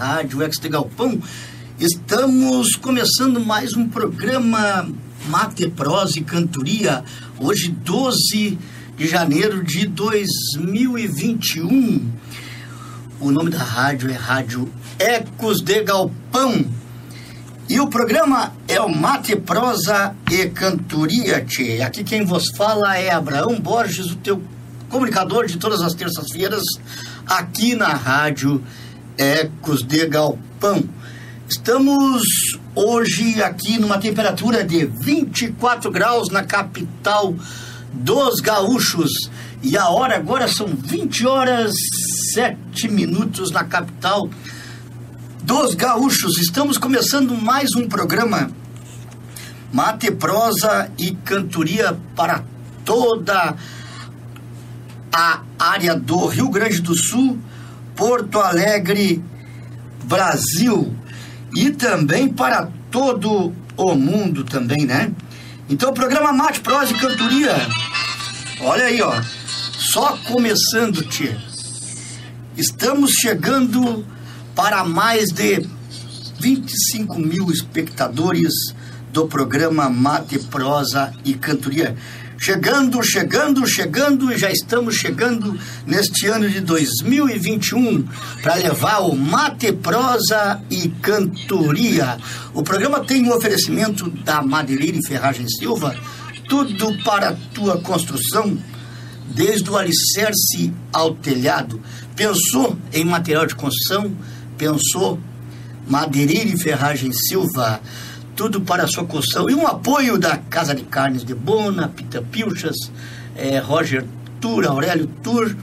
Rádio Ex de Galpão. Estamos começando mais um programa Mate, Prosa e Cantoria, hoje 12 de janeiro de 2021. O nome da rádio é Rádio Ecos de Galpão. E o programa é o Mate, Prosa e Cantoria, tchê. Aqui quem vos fala é Abraão Borges, o teu comunicador de todas as terças-feiras, aqui na Rádio Ecos de Galpão. Estamos hoje aqui numa temperatura de 24 graus na capital dos gaúchos. E a hora agora são 20 horas 7 minutos na capital dos gaúchos. Estamos começando mais um programa Mate, Prosa e Cantoria para toda a área do Rio Grande do Sul, Porto Alegre, Brasil e também para todo o mundo também, né? Então, o programa Mate, Prosa e Cantoria, olha aí, ó, só começando, tia. Estamos chegando para mais de 25 mil espectadores do programa Mate, Prosa e Cantoria. Chegando, chegando, chegando e já estamos chegando neste ano de 2021 para levar o Mate, Prosa e Cantoria. O programa tem um oferecimento da Madeireira e Ferragem Silva, tudo para tua construção, desde o alicerce ao telhado. Pensou em material de construção? Pensou Madeireira e Ferragem Silva? Tudo para a sua construção. E um apoio da Casa de Carnes de Bona, Pita Pilchas, é, Roger Tour, Aurélio Tour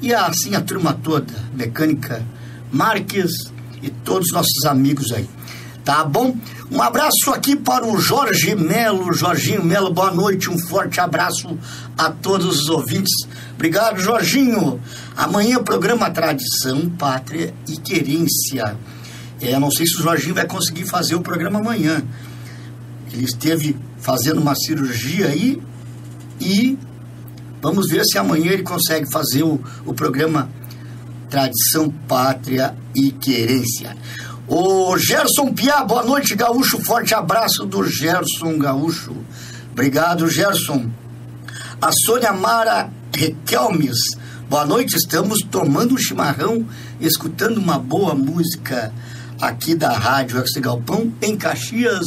e assim a turma toda, Mecânica Marques e todos os nossos amigos aí. Tá bom? Um abraço aqui para o Jorge Melo, Jorginho Melo, boa noite, um forte abraço a todos os ouvintes. Obrigado, Jorginho. Amanhã programa Tradição, Pátria e Querência. É, não sei se o Jorginho vai conseguir fazer o programa amanhã. Ele esteve fazendo uma cirurgia aí e vamos ver se amanhã ele consegue fazer o, o programa Tradição, Pátria e Querência. O Gerson Piá, boa noite, Gaúcho. Forte abraço do Gerson Gaúcho. Obrigado, Gerson. A Sônia Mara Requelmes, boa noite. Estamos tomando um chimarrão, escutando uma boa música aqui da Rádio Ex Galpão, em Caxias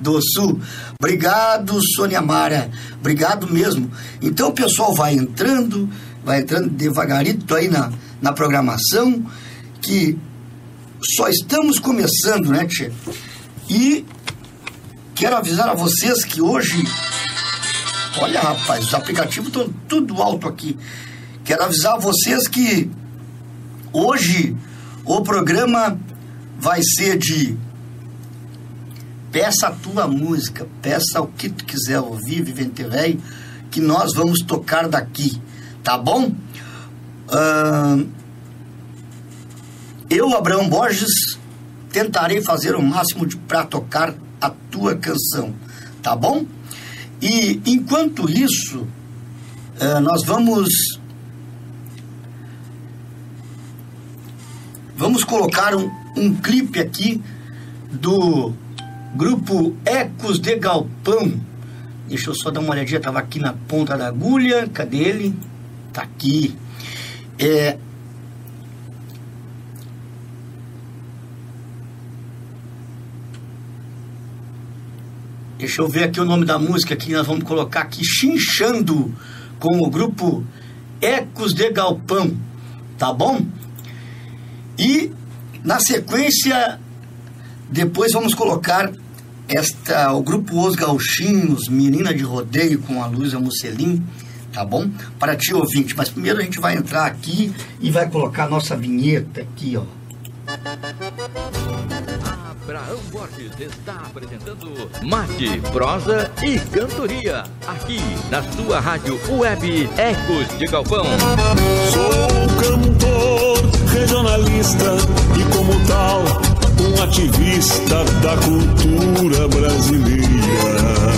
do Sul. Obrigado, Sônia Mara. Obrigado mesmo. Então o pessoal vai entrando, vai entrando devagarito aí na, na programação, que só estamos começando, né, Tchê? E quero avisar a vocês que hoje. Olha, rapaz, os aplicativos estão tudo alto aqui. Quero avisar a vocês que hoje o programa vai ser de peça a tua música, peça o que tu quiser ouvir, Vivente Velho, que nós vamos tocar daqui, tá bom? Uh, eu, Abraão Borges, tentarei fazer o máximo para tocar a tua canção, tá bom? E enquanto isso, uh, nós vamos vamos colocar um, um clipe aqui do grupo Ecos de Galpão. Deixa eu só dar uma olhadinha, tava aqui na ponta da agulha. Cadê ele? Tá aqui. É, Deixa eu ver aqui o nome da música que nós vamos colocar aqui, Chinchando, com o grupo Ecos de Galpão, tá bom? E na sequência, depois vamos colocar esta, o grupo Os Gauchinhos, Menina de Rodeio com a Luísa Musselin, tá bom? Para ti ouvinte. Mas primeiro a gente vai entrar aqui e vai colocar a nossa vinheta aqui, ó. Abraão Borges está apresentando Mate, Prosa e Cantoria, aqui na sua rádio web Ecos de Galpão. Sou cantor regionalista e como tal, um ativista da cultura brasileira.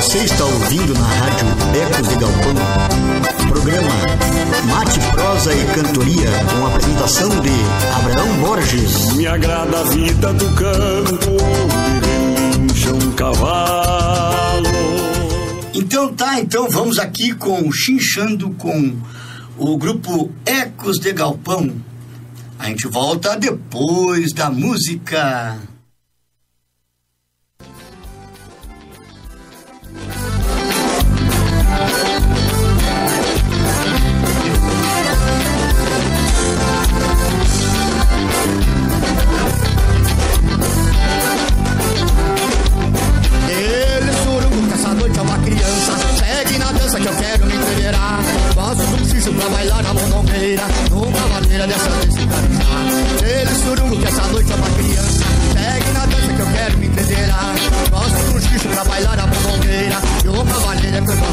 Você está ouvindo na rádio Ecos de Galpão, programa Mate, Prosa e Cantoria, com a apresentação de Abraão Borges. Me agrada a vida do campo, relincha um cavalo. Então tá, então vamos aqui com Chinchando com o grupo Ecos de Galpão. A gente volta depois da música. Pra bailar na monongueira Numa maneira dessa vez se carizar Ele surungo que essa noite é uma criança. Pegue na dança que eu quero me entender. Gosto do xixo pra bailar na monongueira E uma maneira que eu não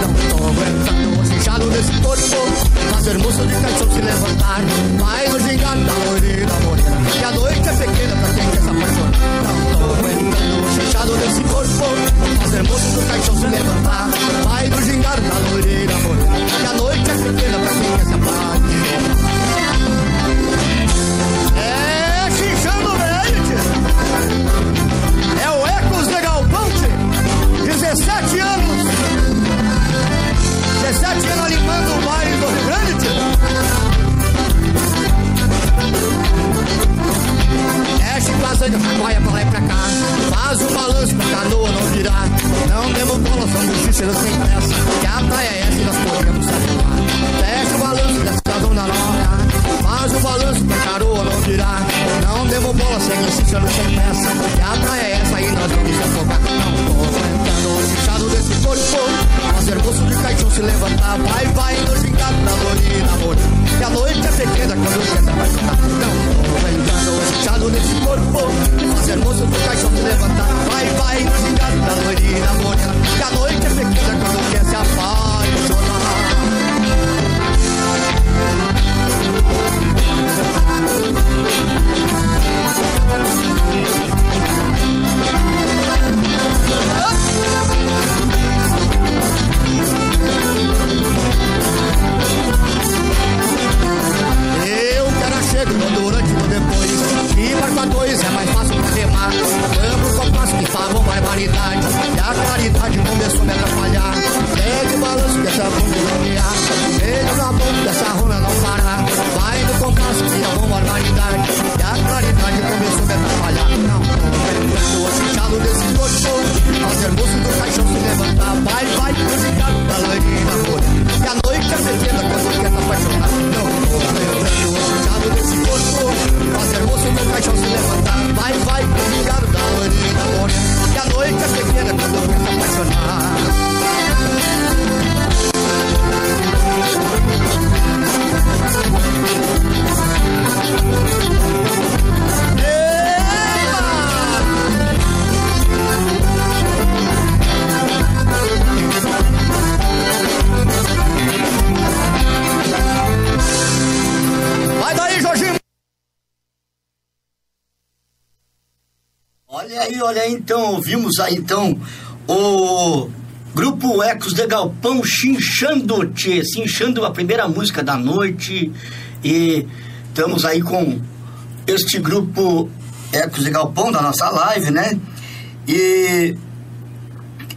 Não tô aguentando o cinchado desse corpo. Fazer moço de caixão se levantar Mas o gingado da loirina morena. Que a noite é pequena pra quem quer se apaixonar. Não tô aguentando o cinchado desse corpo Fazer moço do caixão se levantar Mas o gingado da loirina morena Que a noite é pequena pra quem quer se apaixonar. É xixando leite. É o Ecos de Galpante. 17 anos. 17 anos animando o baile Andas, vai pra lá e pra cá. Faz o balanço pra canoa não virar. Não demos bola, são bochecheiros sem pressa. Que a praia é essa e nós podemos saber. Fecha o balanço dessa zona nova. Faz o balanço pra caroa não virar. Não devo bola, segue insistendo sem peça. Que a praia é essa e nós vamos afogar. Não tô aguentando o fechado desse corpo. Fazer moço de caixão se levantar. Vai, vai, no gingado da lorina, amor. Que a noite é pequena quando quer se apaixonar. Não tô aguentando o fechado desse corpo. Fazer moço de caixão se levantar. Vai, vai, no gingado da lorina, amor. Que a noite é pequena quando quer se apaixonar. Dessa bunda na boca dessa runa não parar. Vai no compasso é uma barbaridade. E a claridade começou a me atrapalhar. Não, tô assustado desse corpo. Fazer moço do caixão se levantar. Vai, vai, musicar da loirinha amor. E a noite é pequena quando quer tá apaixonado. Não, tô assustado desse corpo. Fazer moço do caixão se levantar. Vai, vai, musicar da loirinha amor. E a noite é pequena quando quer tá apaixonado. Olha aí, olha aí, então, ouvimos aí então o grupo Ecos de Galpão Chinchando-te, chinchando a primeira música da noite e estamos aí com este grupo Ecos de Galpão da nossa live, né? E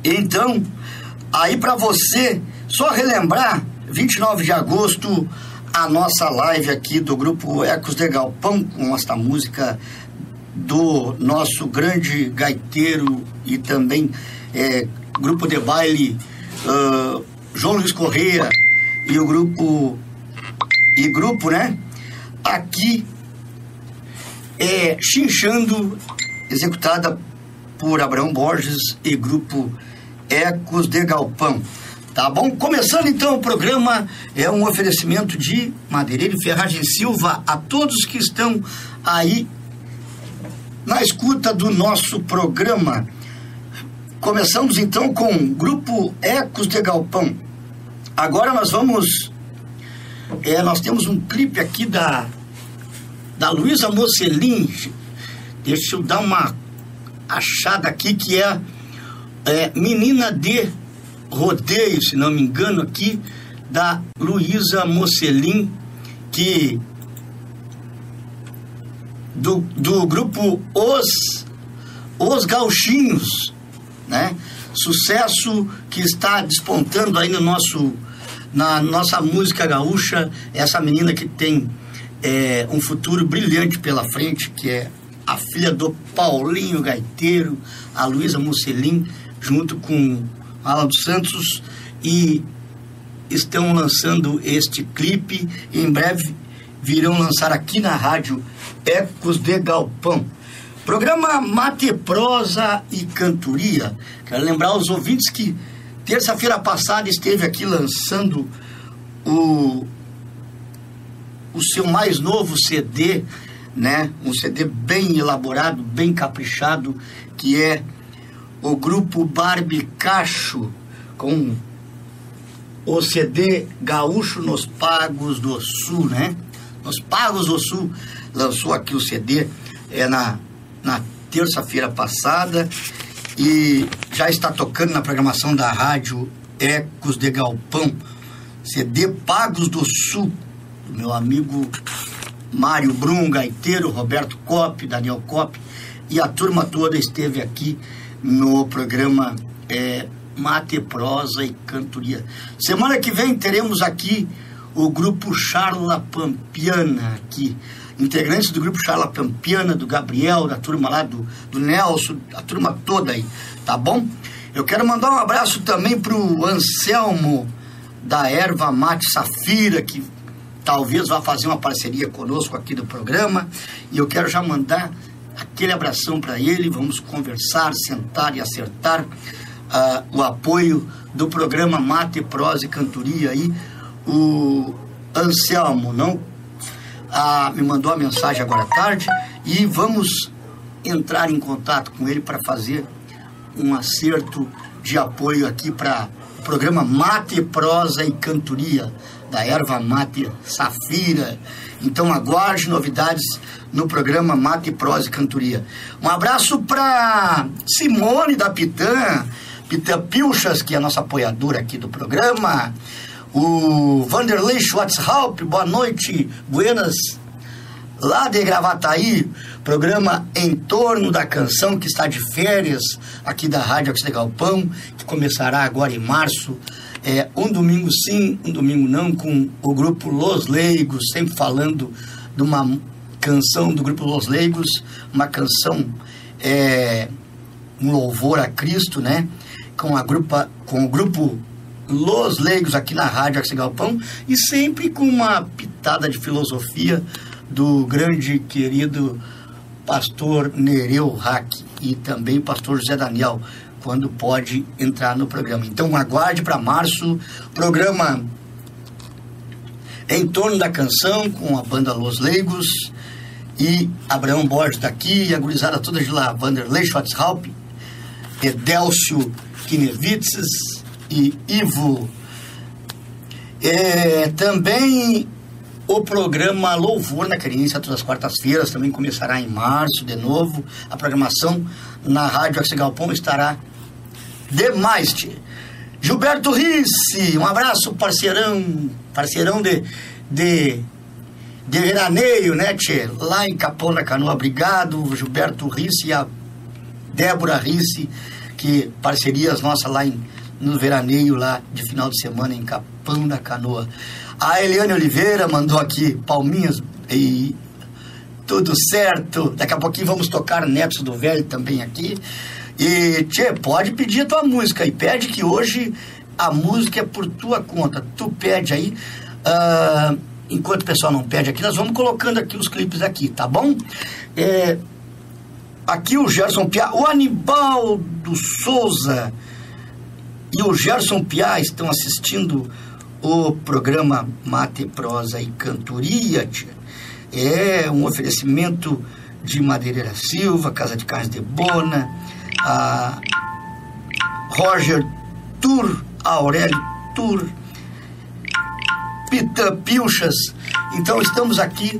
então, aí para você, só relembrar, 29 de agosto, a nossa live aqui do grupo Ecos de Galpão com esta música do nosso grande gaiteiro e também é, grupo de baile ah, João Luiz Correia e o grupo e grupo, né? Aqui é Chinchando, executada por Abraão Borges e grupo Ecos de Galpão. Tá bom? Começando então o programa, é um oferecimento de Madeireira e Ferragem Silva a todos que estão aí na escuta do nosso programa. Começamos então com o grupo Ecos de Galpão. Agora nós vamos. É, nós temos um clipe aqui da, da Luísa Mocelin. Deixa eu dar uma achada aqui que é é, Menina de Rodeio, se não me engano, aqui, da Luísa Mocelin, que do, do grupo Os, Os Gauchinhos, né? Sucesso que está despontando aí no nosso, na nossa música gaúcha, essa menina que tem é, um futuro brilhante pela frente, que é a filha do Paulinho Gaiteiro, a Luísa Musselin, junto com Alan dos Santos, e estão lançando este clipe. Em breve virão lançar aqui na rádio Ecos de Galpão. Programa Mate Prosa e Cantoria. Quero lembrar aos ouvintes que terça-feira passada esteve aqui lançando o, o seu mais novo CD, né? Um CD bem elaborado, bem caprichado, que é o grupo Barbicacho, com o CD Gaúcho nos Pagos do Sul, né? Nos Pagos do Sul lançou aqui o CD é, na, na terça-feira passada e já está tocando na programação da rádio Ecos de Galpão, CD Pagos do Sul, do meu amigo Mário Brum, gaiteiro, Roberto Cop, Daniel Cop e a turma toda esteve aqui no programa é, Mate, Prosa e Cantoria. Semana que vem teremos aqui o grupo Charla Pampiana aqui. Integrantes do grupo Charla Pampiana, do Gabriel, da turma lá do, do Nelson, a turma toda aí, tá bom? Eu quero mandar um abraço também pro Anselmo da Erva Mate Safira, que talvez vá fazer uma parceria conosco aqui do programa. E eu quero já mandar aquele abração para ele. Vamos conversar, sentar e acertar uh, o apoio do programa Mate, Prosa e Cantoria aí. O Anselmo não uh, me mandou a mensagem agora à tarde e vamos entrar em contato com ele para fazer um acerto de apoio aqui para o programa Mate, Prosa e Cantoria da erva mate Safira. Então aguarde novidades no programa Mate, Prosa e Cantoria. Um abraço para Simone da Pitã, Pitã Pilchas, que é a nossa apoiadora aqui do programa. O Vanderlei Schwarzhaupt, boa noite, buenas. Lá de Gravataí, programa Em Torno da Canção, que está de férias aqui da Rádio Oxide Galpão, que começará agora em março é, um domingo sim, um domingo não, com o grupo Los Leigos, sempre falando de uma canção do grupo Los Leigos, uma canção, é, um louvor a Cristo, né? Com, a grupa, com o grupo Los Leigos aqui na Rádio Axi Galpão e sempre com uma pitada de filosofia do grande querido pastor Nereu Hack e também pastor José Daniel quando pode entrar no programa. Então aguarde para março, programa em torno da canção com a banda Los Leigos e Abraão Borges daqui e a gurizada toda de lá, Vanderlei Schwarzhaupt, Edélcio Kinevitses e Ivo. É, também o programa Louvor na Querência, todas as quartas-feiras, também começará em março de novo. A programação na Rádio Axi Galpão estará demais, tia. Gilberto Risse, um abraço, parceirão, parceirão de, de, de veraneio, né, tia? Lá em Capão da Canoa, obrigado, Gilberto Risse e a Débora Risse, que parcerias nossas lá em, no veraneio, lá de final de semana em Capão da Canoa. A Eliane Oliveira mandou aqui palminhas e tudo certo. Daqui a pouquinho vamos tocar Netos do Velho também aqui. E, tchê, pode pedir a tua música e pede que hoje a música é por tua conta. Tu pede aí. Uh, enquanto o pessoal não pede aqui, nós vamos colocando aqui os clipes aqui, tá bom? É, aqui o Gerson Piá, o Anibal do Souza e o Gerson Piá estão assistindo o programa Mate, Prosa e Cantoria. Tia. É um oferecimento de Madeireira Silva, Casa de Carnes de Bona, a Roger Tur, Aurélio Tur, Pita Pilchas. Então estamos aqui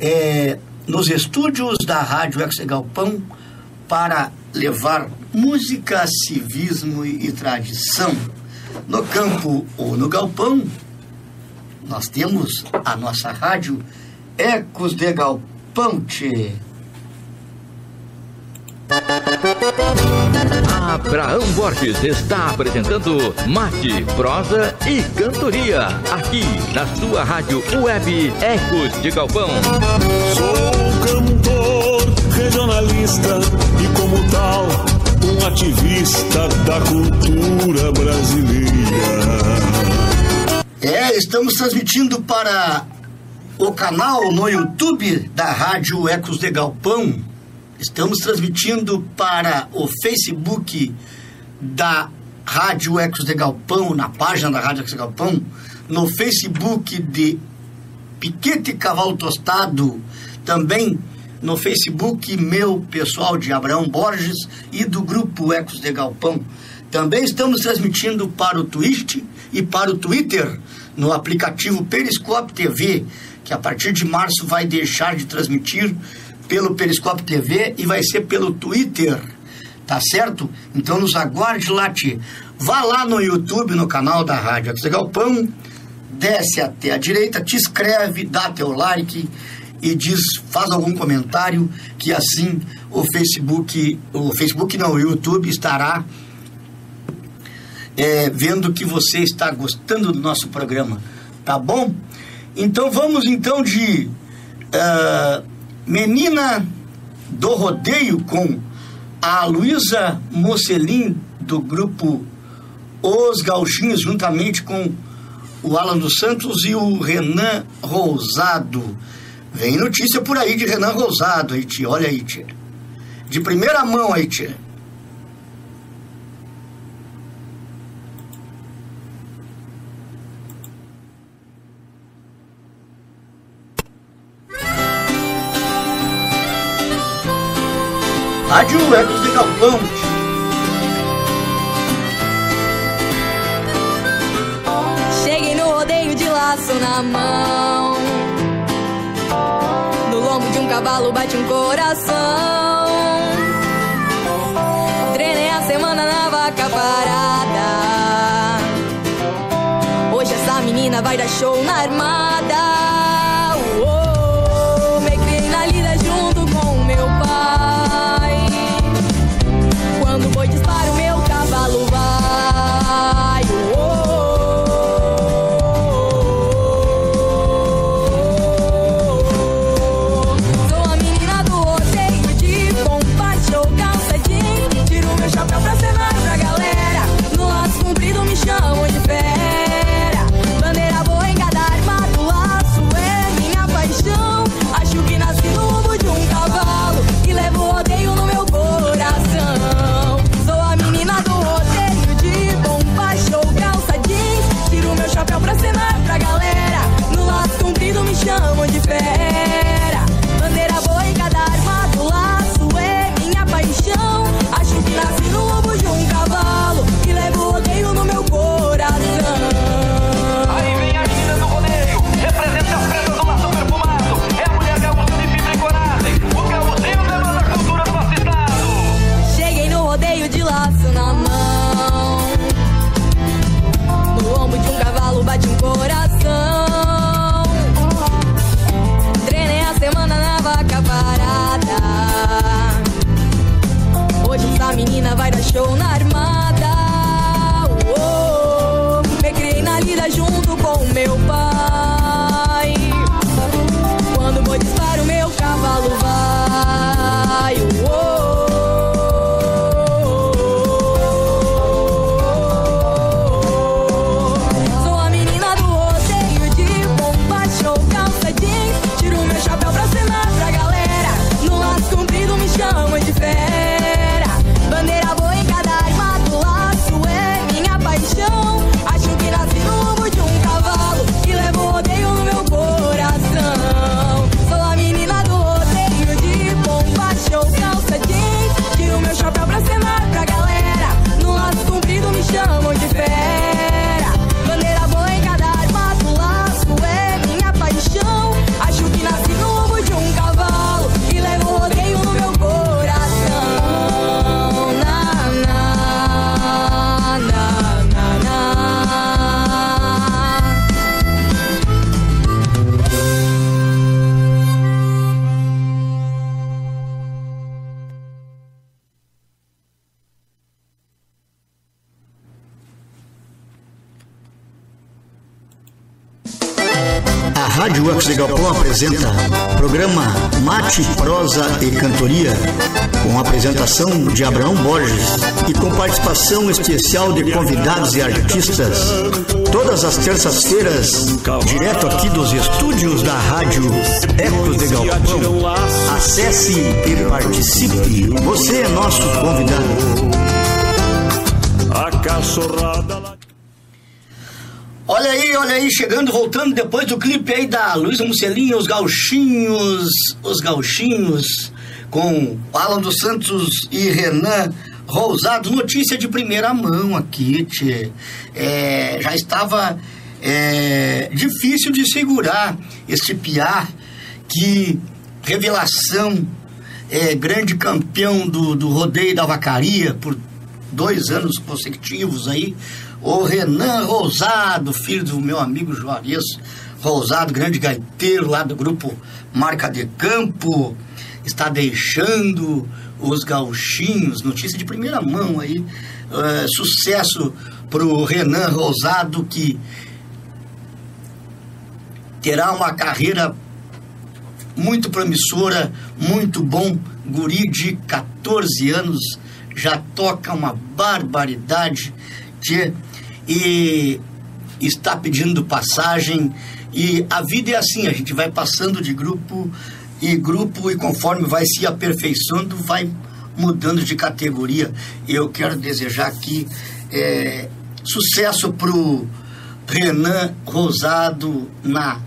é, nos estúdios da Rádio Ex Galpão para levar música, civismo e tradição. No campo ou no galpão, nós temos a nossa rádio Ecos de Galpão, tchê. Abraão Borges está apresentando Mate, Prosa e Cantoria, aqui na sua rádio web Ecos de Galpão. Sou cantor, regionalista e como tal, um ativista da cultura brasileira. É, estamos transmitindo para o canal no YouTube da Rádio Ecos de Galpão. Estamos transmitindo para o Facebook da Rádio Ecos de Galpão, na página da Rádio Ecos de Galpão, no Facebook de Piquete Cavalo Tostado, também no Facebook meu pessoal de Abraão Borges e do grupo Ecos de Galpão. Também estamos transmitindo para o Twitch e para o Twitter no aplicativo Periscope TV, que a partir de março vai deixar de transmitir pelo Periscope TV e vai ser pelo Twitter. Tá certo? Então nos aguarde lá, tia. Vá lá no YouTube, no canal da Rádio Ecos de Galpão, desce até a direita, te inscreve, dá teu like e diz, faz algum comentário que assim o Facebook, o Facebook não, o YouTube estará é, vendo que você está gostando do nosso programa, tá bom? Então vamos então de uh, Menina do Rodeio com a Luísa Mocelin do grupo Os Gauchinhos, juntamente com o Alan dos Santos e o Renan Rosado. Vem notícia por aí de Renan Rosado, tia. Olha aí, tia. De primeira mão tia. Rádio Ecos de Galpão. Cheguei no rodeio de laço na mão. Cavalo bate um coração. Treinei a semana na vaca parada. Hoje essa menina vai dar show na armada. Menina vai Rádio Ecos de Galpão apresenta programa Mate, Prosa e Cantoria, com apresentação de Abraão Borges e com participação especial de convidados e artistas. Todas as terças-feiras, direto aqui dos estúdios da Rádio Ecos de Galpão. Acesse e participe. Você é nosso convidado. A cachorrada. Olha aí, olha aí, chegando, voltando depois do clipe aí da Luísa Musselinha, os gauchinhos, os gauchinhos, com Alan dos Santos e Renan Rosado, notícia de primeira mão aqui, tchê. É, já estava é, difícil de segurar esse piar, que revelação, é, grande campeão do, do rodeio da vacaria por dois anos consecutivos aí, o Renan Rosado, filho do meu amigo Juarez Rosado, grande gaiteiro lá do grupo Marca de Campo, está deixando os gauchinhos, notícia de primeira mão aí, eh, sucesso pro Renan Rosado que terá uma carreira muito promissora, muito bom, guri de 14 anos, já toca uma barbaridade de, e está pedindo passagem e a vida é assim, a gente vai passando de grupo e grupo e conforme vai se aperfeiçoando, vai mudando de categoria. Eu quero desejar aqui é, sucesso pro Renan Rosado na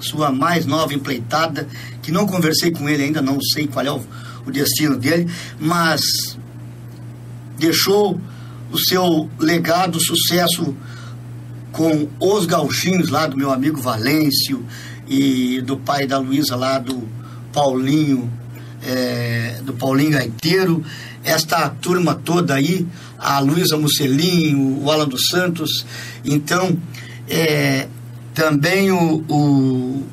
sua mais nova empleitada, que não conversei com ele ainda, não sei qual é o, o destino dele, mas deixou o seu legado, sucesso com os gauchinhos lá do meu amigo Valêncio e do pai da Luísa lá do Paulinho, é, do Paulinho Gaiteiro, esta turma toda aí, a Luísa Musselinho, o Alan dos Santos, então é, também o, o,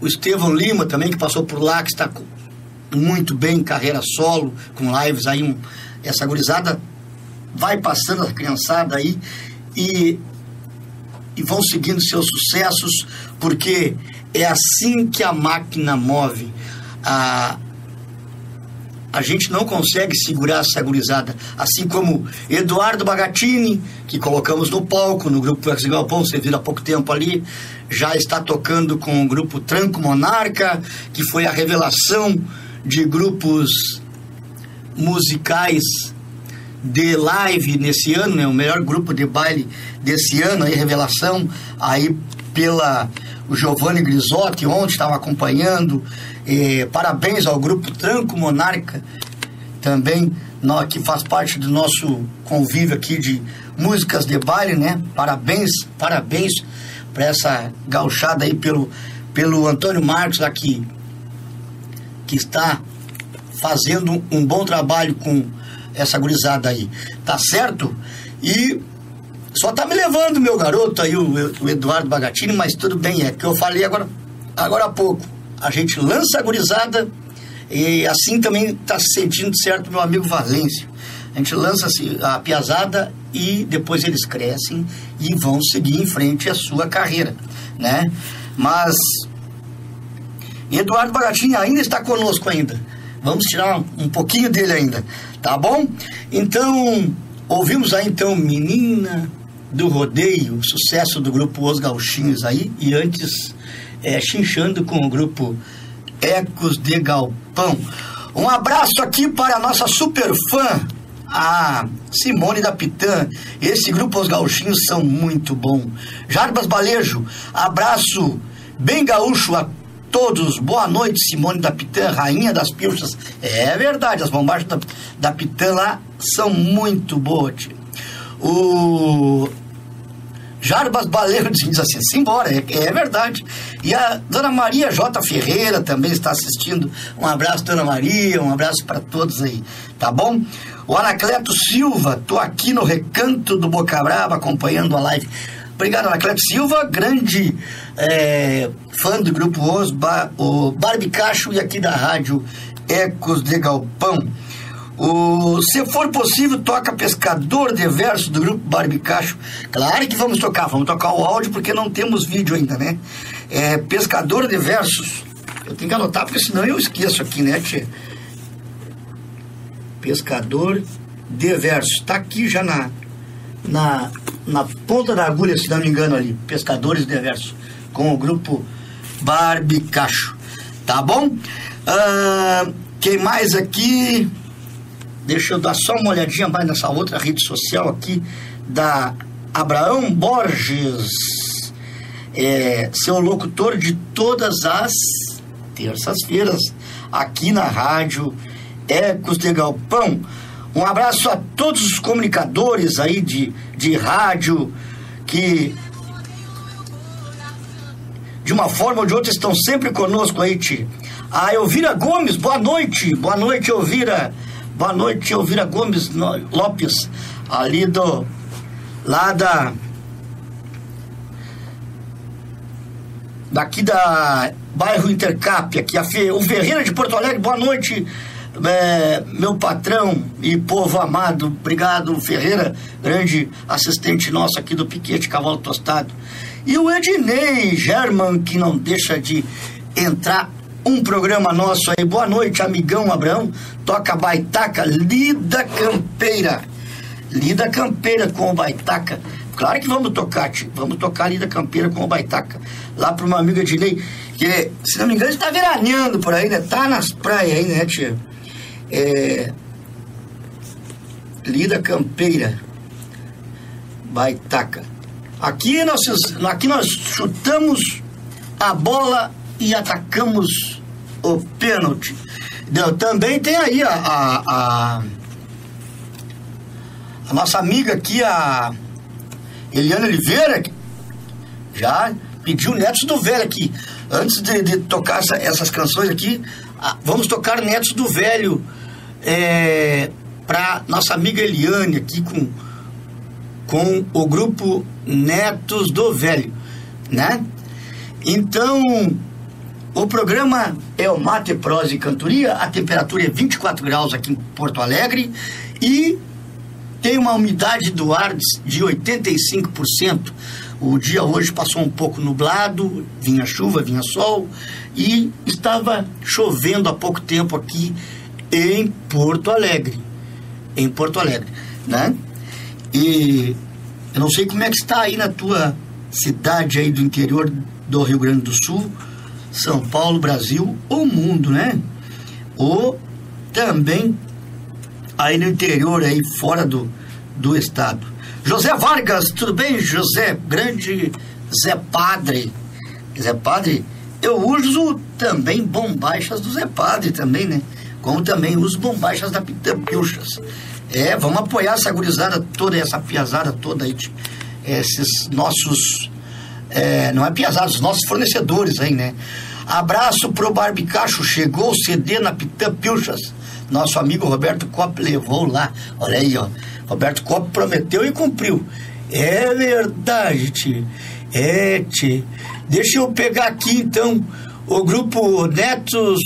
o Estevão Lima também, que passou por lá, que está muito bem em carreira solo, com lives aí, um, essa gurizada vai passando a criançada aí e, e vão seguindo seus sucessos, porque é assim que a máquina move. A, a gente não consegue segurar essa gurizada. Assim como Eduardo Bagatini, que colocamos no palco, no grupo Ex Galpão, você viu há pouco tempo ali, já está tocando com o grupo Tranco Monarca, que foi a revelação de grupos musicais de live nesse ano, né? O melhor grupo de baile desse ano, aí, revelação, aí pela o Giovanni Grisotti, ontem estava acompanhando. Parabéns ao grupo Tranco Monarca, também nó- que faz parte do nosso convívio aqui de músicas de baile, né? Parabéns, parabéns para essa gauchada aí pelo, pelo Antônio Marcos que, que está fazendo um bom trabalho com essa gurizada aí, tá certo? E só tá me levando meu garoto aí, o, o Eduardo Bagatini, mas tudo bem, é que eu falei agora, agora há pouco. A gente lança a gurizada e assim também tá se sentindo certo meu amigo Valêncio. A gente lança assim, a piazada e depois eles crescem e vão seguir em frente a sua carreira, né? Mas Eduardo Bagatini ainda está conosco ainda. Vamos tirar um, um pouquinho dele ainda, tá bom? Então, ouvimos aí então Menina do Rodeio, sucesso do grupo Os Gauchinhos aí, e antes é, chinchando com o grupo Ecos de Galpão. Um abraço aqui para a nossa super fã, a Simone da Pitã. Esse grupo Os Gauchinhos são muito bom. Jarbas Balejo, abraço bem gaúcho a todos. Boa noite, Simone da Pitã, rainha das pilchas. É verdade, as bombagens da, da Pitã lá são muito boas. O Jarbas Baleiro diz assim, simbora, é, é verdade. E a Dona Maria J. Ferreira também está assistindo. Um abraço, Dona Maria, um abraço para todos aí, tá bom? O Anacleto Silva, tô aqui no recanto do Boca Brava acompanhando a live. Obrigado, Anacleto Silva, grande é, fã do Grupo Os, ba, o Barbicacho e aqui da rádio Ecos de Galpão. O, se for possível, toca Pescador de Verso do grupo Barbicacho. Claro que vamos tocar, vamos tocar o áudio porque não temos vídeo ainda, né? É, Pescador de Versos. Eu tenho que anotar porque senão eu esqueço aqui, né, Tchê? Pescador de Versos. Tá aqui já na, na, na ponta da agulha, se não me engano ali. Pescadores de Versos. Com o grupo Barbicacho. Tá bom? Ah, quem mais aqui? Deixa eu dar só uma olhadinha mais nessa outra rede social aqui da Abraão Borges, é, seu locutor de todas as terças-feiras aqui na rádio Ecos de Galpão. Um abraço a todos os comunicadores aí de, de rádio que de uma forma ou de outra estão sempre conosco aí, Ti. A Elvira Gomes, boa noite. Boa noite, Elvira. Boa noite, Elvira Gomes Lopes, ali do. lá da. Daqui da bairro Intercap, aqui, a Fe, o Ferreira de Porto Alegre, boa noite, é, meu patrão e povo amado, obrigado, Ferreira, grande assistente nosso aqui do Piquete Cavalo Tostado. E o Ednei German, que não deixa de entrar um programa nosso aí. Boa noite, amigão Abraão. Toca baitaca, lida campeira. Lida campeira com o baitaca. Claro que vamos tocar, tio. Vamos tocar lida campeira com o baitaca. Lá para uma amiga de lei, que, se não me engano, está veraneando por aí, né? Tá nas praias aí, né, tia? É... Lida campeira. Baitaca. Aqui nós, aqui nós chutamos a bola e atacamos o pênalti. Também tem aí a, a, a, a nossa amiga aqui, a Eliana Oliveira, já pediu Netos do Velho aqui. Antes de, de tocar essa- essas canções aqui, vamos tocar Netos do Velho é, para nossa amiga Eliane aqui com, com o grupo Netos do Velho, né? Então, o programa é o Mate, Prosa e Cantoria, a temperatura é 24 graus aqui em Porto Alegre e tem uma umidade do ar de 85%. O dia hoje passou um pouco nublado, vinha chuva, vinha sol e estava chovendo há pouco tempo aqui em Porto Alegre. Em Porto Alegre, né? E eu não sei como é que está aí na tua cidade aí do interior do Rio Grande do Sul, São Paulo, Brasil ou mundo, né? Ou também aí no interior, aí fora do, do estado. José Vargas, tudo bem, José? Grande Zé Padre. Zé Padre, eu uso também bombachas do Zé Padre também, né? Como também uso bombachas da Pitã Pilchas. É, vamos apoiar essa gurizada toda, essa piazada toda aí, de- esses nossos, é, não é piazados, os nossos fornecedores aí, né? Abraço pro Barbicacho, chegou o CD na Pitã Pilchas. Nosso amigo Roberto Kopp levou lá. Olha aí, ó. Roberto Kopp prometeu e cumpriu. É verdade, tio. É, tio. Deixa eu pegar aqui, então, o grupo Netos,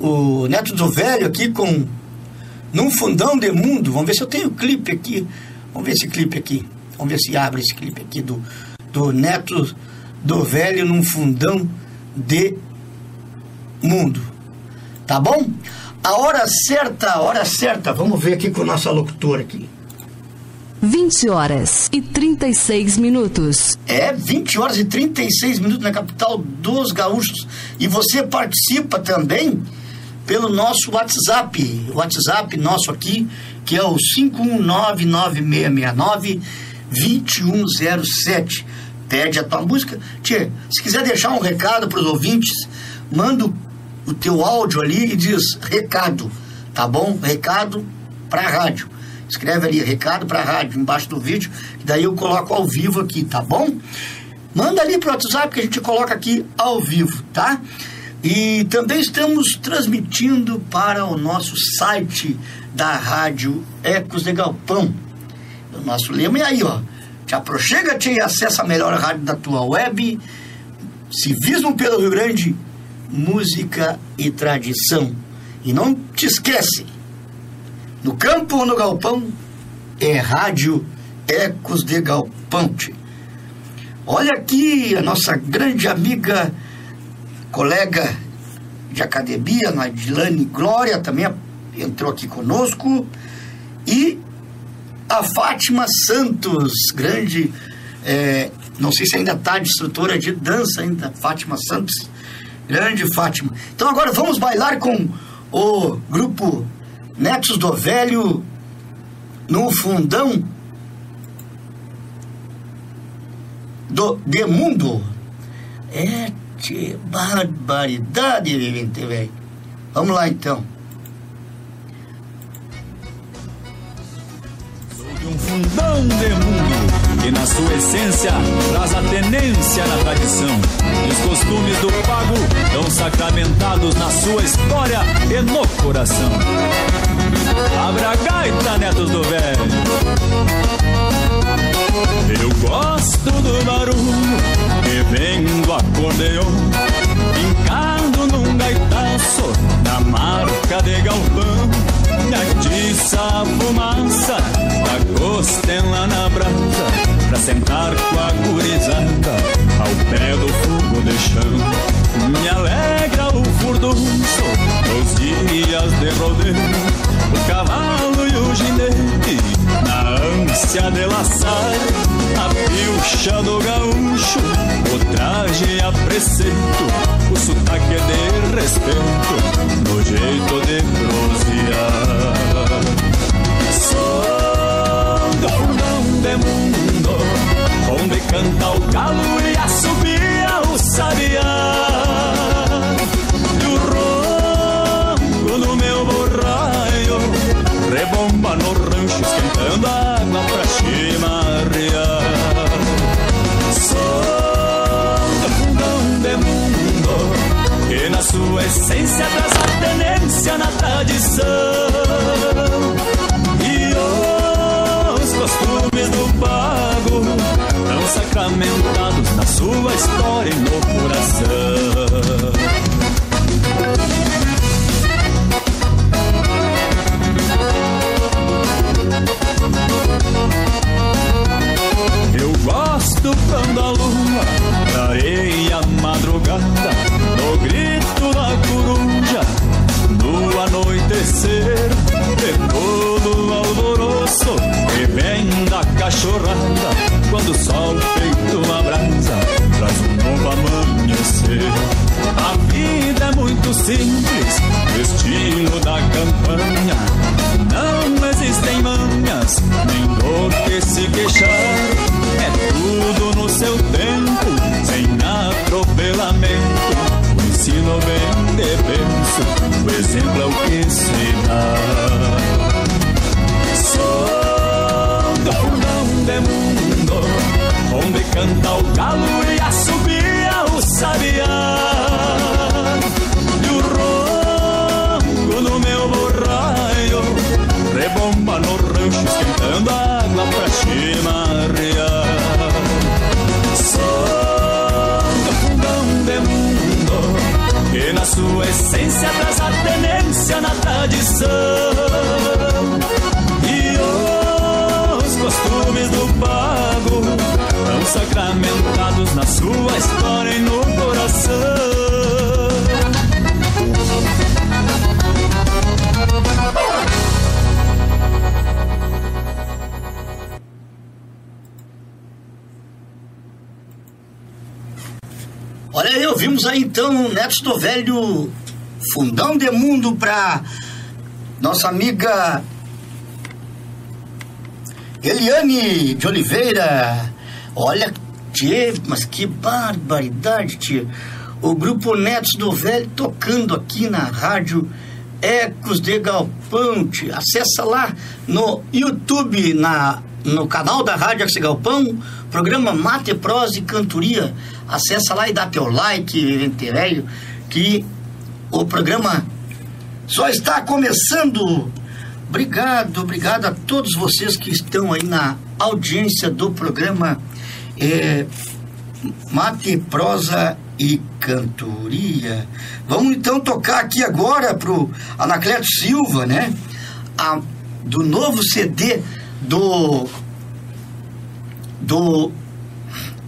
o Neto do Velho aqui com Num Fundão de Mundo. Vamos ver se eu tenho clipe aqui. Vamos ver esse clipe aqui. Vamos ver se abre esse clipe aqui do, do Neto do Velho num Fundão de Mundo. Tá bom? A hora certa, a hora certa. Vamos ver aqui com o nosso locutor aqui. 20 horas e 36 minutos. É 20 horas e 36 minutos na capital dos gaúchos. E você participa também pelo nosso WhatsApp. O WhatsApp nosso aqui, que é o 5199669-2107. Pede a tua música. Tchê, se quiser deixar um recado para os ouvintes, manda o- teu áudio ali e diz recado, tá bom? Recado para a rádio. Escreve ali, recado para a rádio, embaixo do vídeo, que daí eu coloco ao vivo aqui, tá bom? Manda ali pro WhatsApp que a gente coloca aqui ao vivo, tá? E também estamos transmitindo para o nosso site da Rádio Ecos de Galpão. O nosso lema é aí, ó. Te aproxega-te e acessa a melhor rádio da tua web. Civismo pelo Rio Grande, música e tradição. E não te esquece, no campo ou no galpão, é Rádio Ecos de Galpão. Olha aqui a nossa grande amiga, colega de academia, Nadilane Glória, também entrou aqui conosco. E a Fátima Santos, grande, é, não sei se ainda está de instrutora de dança ainda, Fátima Santos, grande Fátima. Então agora vamos bailar com o grupo Netos do Velho no fundão do de mundo. É, tchê, barbaridade, vivente, velho. Vamos lá então. de um fundão de mundo que na sua essência traz a tenência na tradição. Os costumes do pago estão sacramentados na sua história e no coração. Abra a gaita, netos do velho. Eu gosto do barulho que vem do acordeon, fincado num gaitaço na marca de galpão. Me atiça a fumaça da costela na brasa Pra sentar com a gurizada do Velho Fundão de Mundo para nossa amiga Eliane de Oliveira. Olha, tchê, mas que barbaridade, tchê. O grupo Netos do Velho tocando aqui na rádio Ecos de Galpão. Tchê. Acessa lá no YouTube, na, no canal da Rádio Ecos de Galpão, programa Mate, Prosa e Cantoria. Acessa lá e dá teu like, Vivente Velho, que o programa só está começando. Obrigado, obrigado a todos vocês que estão aí na audiência do programa é, Mate, Prosa e Cantoria. Vamos então tocar aqui agora pro Anacleto Silva, né? A do novo CD do do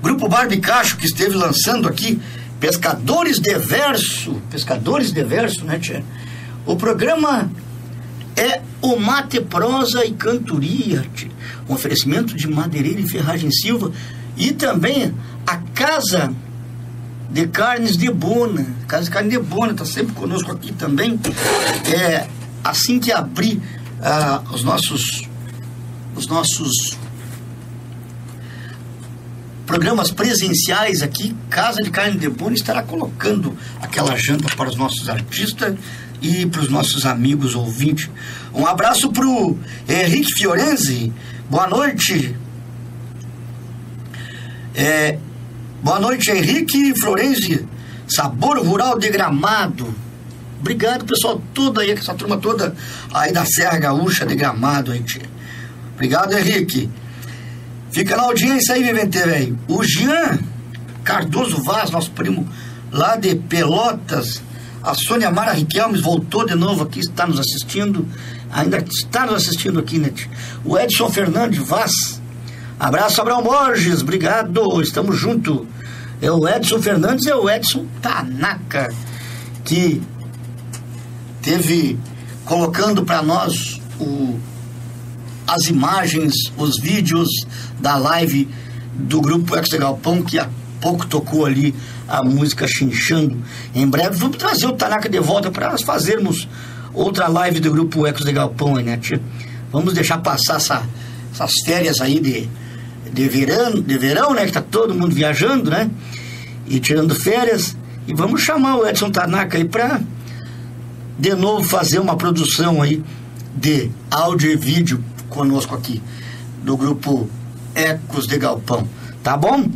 Grupo Barbicacho que esteve lançando aqui Pescadores de Verso, Pescadores de Verso, né, tia? O programa é o Mate Prosa e Cantoria, um oferecimento de Madeireira e Ferragem Silva e também a Casa de Carnes de Bona, Casa de Carne de Bona, está sempre conosco aqui também. É, assim que abrir ah, os nossos os nossos programas presenciais aqui, Casa de Carne de Bona estará colocando aquela janta para os nossos artistas e para os nossos amigos ouvintes. Um abraço para o Henrique Fiorenzi. Boa noite. É, boa noite, Henrique Florenzi. Sabor Rural de Gramado. Obrigado, pessoal, todo aí, essa turma toda aí da Serra Gaúcha de Gramado aí, tia. Obrigado, Henrique. Fica na audiência aí, Vivente, velho. O Jean Cardoso Vaz, nosso primo lá de Pelotas. A Sônia Mara Riquelmes voltou de novo aqui, está nos assistindo. Ainda está nos assistindo aqui, tia? O Edson Fernandes Vaz. Abraço, Abraão Borges. Obrigado, estamos junto. É o Edson Fernandes, é o Edson Tanaka, que teve colocando para nós o, as imagens, os vídeos da live do grupo Ex Galpão, que há pouco tocou ali a música Chinchando. Em breve vamos trazer o Tanaka de volta para fazermos outra live do grupo Ecos de Galpão, né, tia? Vamos deixar passar essa, essas férias aí de, de verão, de verão, né? Que tá todo mundo viajando, né? E tirando férias. E vamos chamar o Edson Tanaka aí para de novo fazer uma produção aí de áudio e vídeo conosco aqui do grupo Ecos de Galpão, tá bom?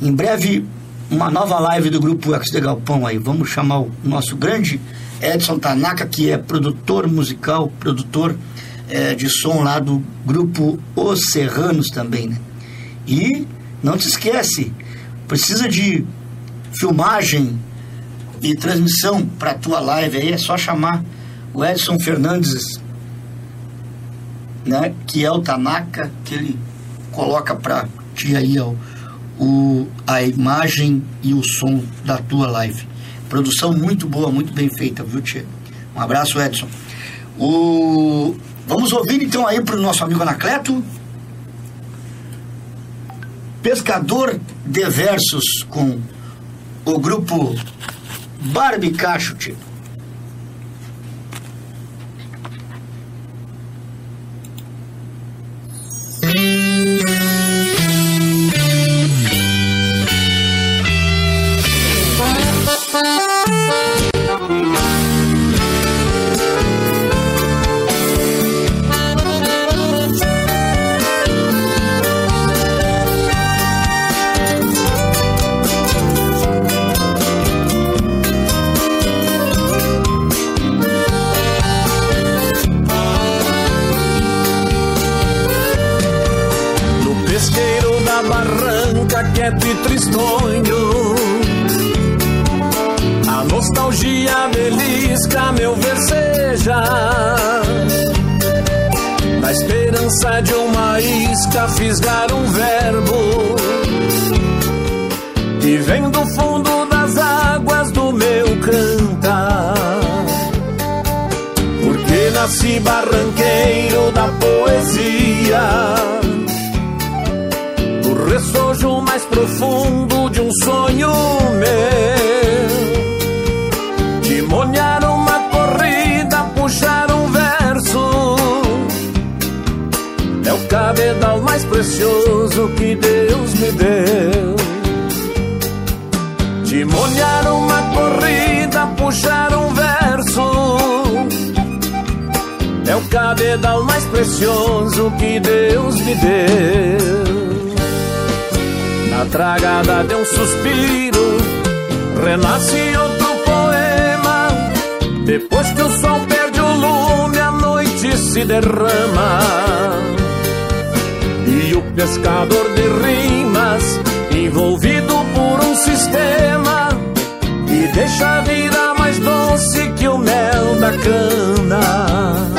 Em breve uma nova live do grupo Ecos de Galpão aí. Vamos chamar o nosso grande Edson Tanaka, que é produtor musical, produtor eh, de som lá do grupo Os Serranos também, né? E não te esquece, precisa de filmagem, e transmissão para tua live aí, é só chamar o Edson Fernandes, né, que é o Tanaka, que ele coloca para ti aí ó, o, a imagem e o som da tua live. Produção muito boa, muito bem feita, viu, Tia? Um abraço, Edson. O... Vamos ouvir então aí para o nosso amigo Anacleto. Pescador de Versos com o grupo Barbicacho, tio. Nasci barranqueiro da poesia o ressojo mais profundo de um sonho meu. Timonear uma corrida, puxar um verso. É o cabedal mais precioso que Deus me deu. Timonear uma corrida, puxar um verso. Cabedal mais precioso que Deus me deu. Na tragada de um suspiro, renasce outro poema. Depois que o sol perde o lume, a noite se derrama. E o pescador de rimas, envolvido por um sistema, e deixa a vida mais doce que o mel da cana.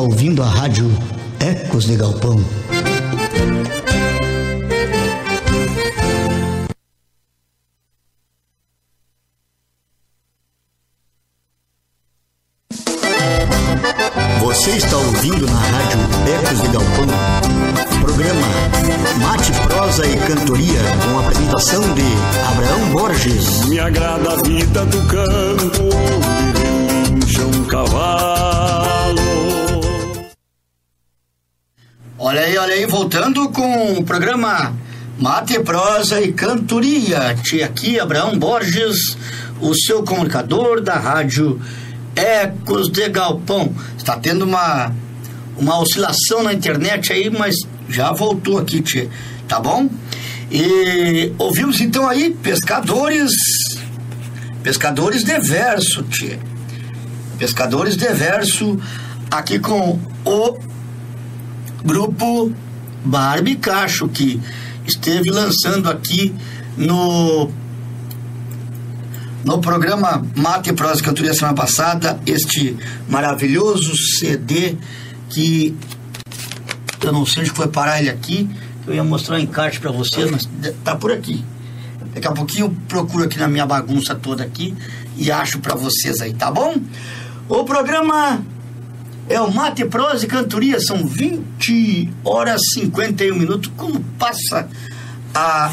Está ouvindo a rádio Ecos de Galpão. Você está ouvindo na rádio Ecos de Galpão. Programa Mate, Prosa e Cantoria com a apresentação de Abraão Borges. Me agrada a vida do campo, onde relincha um cavalo. Olha aí, olha aí, voltando com o programa Mate, Prosa e Cantoria. Tia aqui, Abraão Borges, o seu comunicador da rádio Ecos de Galpão. Está tendo uma, uma oscilação na internet aí, mas já voltou aqui, tia. Tá bom? E ouvimos então aí pescadores, pescadores de verso, tia. Pescadores de verso, aqui com o grupo Barbicacho, que esteve lançando aqui no no programa Mate Prosa Cantoria semana passada, este maravilhoso CD que eu não sei onde foi parar ele aqui, eu ia mostrar o encarte para vocês, mas tá por aqui. Daqui a pouquinho eu procuro aqui na minha bagunça toda aqui e acho para vocês aí, tá bom? O programa é o Mate, Prosa e Cantoria, são 20 horas e 51 minutos. Como passa a,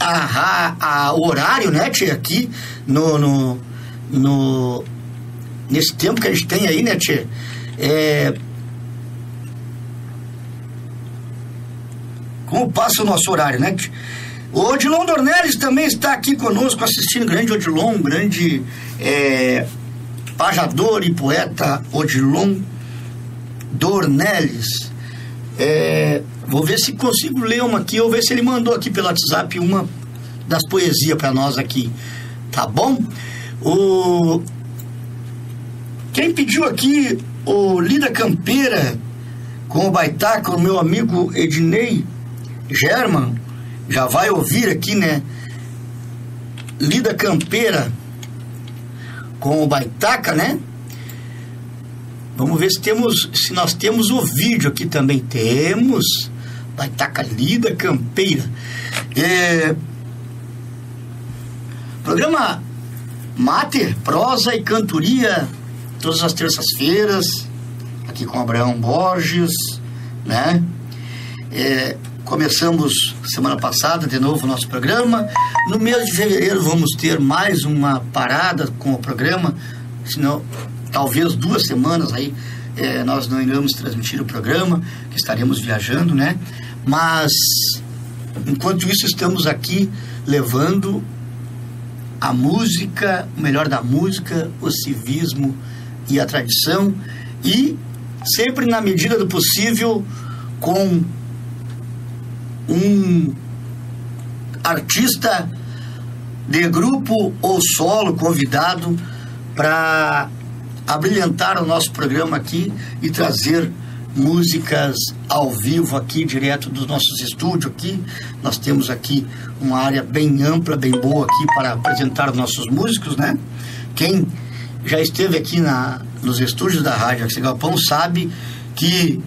a, a, a horário, né, tia, aqui no, no, no, nesse tempo que a gente tem aí, né, tia? É, como passa o nosso horário, né? tia? O Odilon Dornelles também está aqui conosco assistindo, grande Odilon, grande é, pajador e poeta Odilon Dornelles. É, vou ver se consigo ler uma aqui, ou ver se ele mandou aqui pelo WhatsApp uma das poesias para nós aqui. Tá bom? O... Quem pediu aqui o Lida Campeira com o Baitaca, o meu amigo Ednei German, já vai ouvir aqui, né? Lida Campeira com o Baitaca, né? Vamos ver se temos, se nós temos o vídeo aqui também. Temos. Baitaca Lida Campeira. É, programa Mate, prosa e cantoria, todas as terças-feiras, aqui com Abraão Borges, né? É, começamos semana passada de novo o nosso programa. No mês de fevereiro vamos ter mais uma parada com o programa, senão talvez duas semanas aí é, nós não iremos transmitir o programa, que estaremos viajando, né? Mas enquanto isso estamos aqui levando a música, o melhor da música, o civismo e a tradição e sempre na medida do possível com um artista de grupo ou solo convidado para abrilhantar o nosso programa aqui e trazer músicas ao vivo aqui direto dos nossos estúdios aqui. Nós temos aqui uma área bem ampla, bem boa aqui para apresentar os nossos músicos, né? Quem já esteve aqui na, nos estúdios da Rádio Axi Galpão sabe que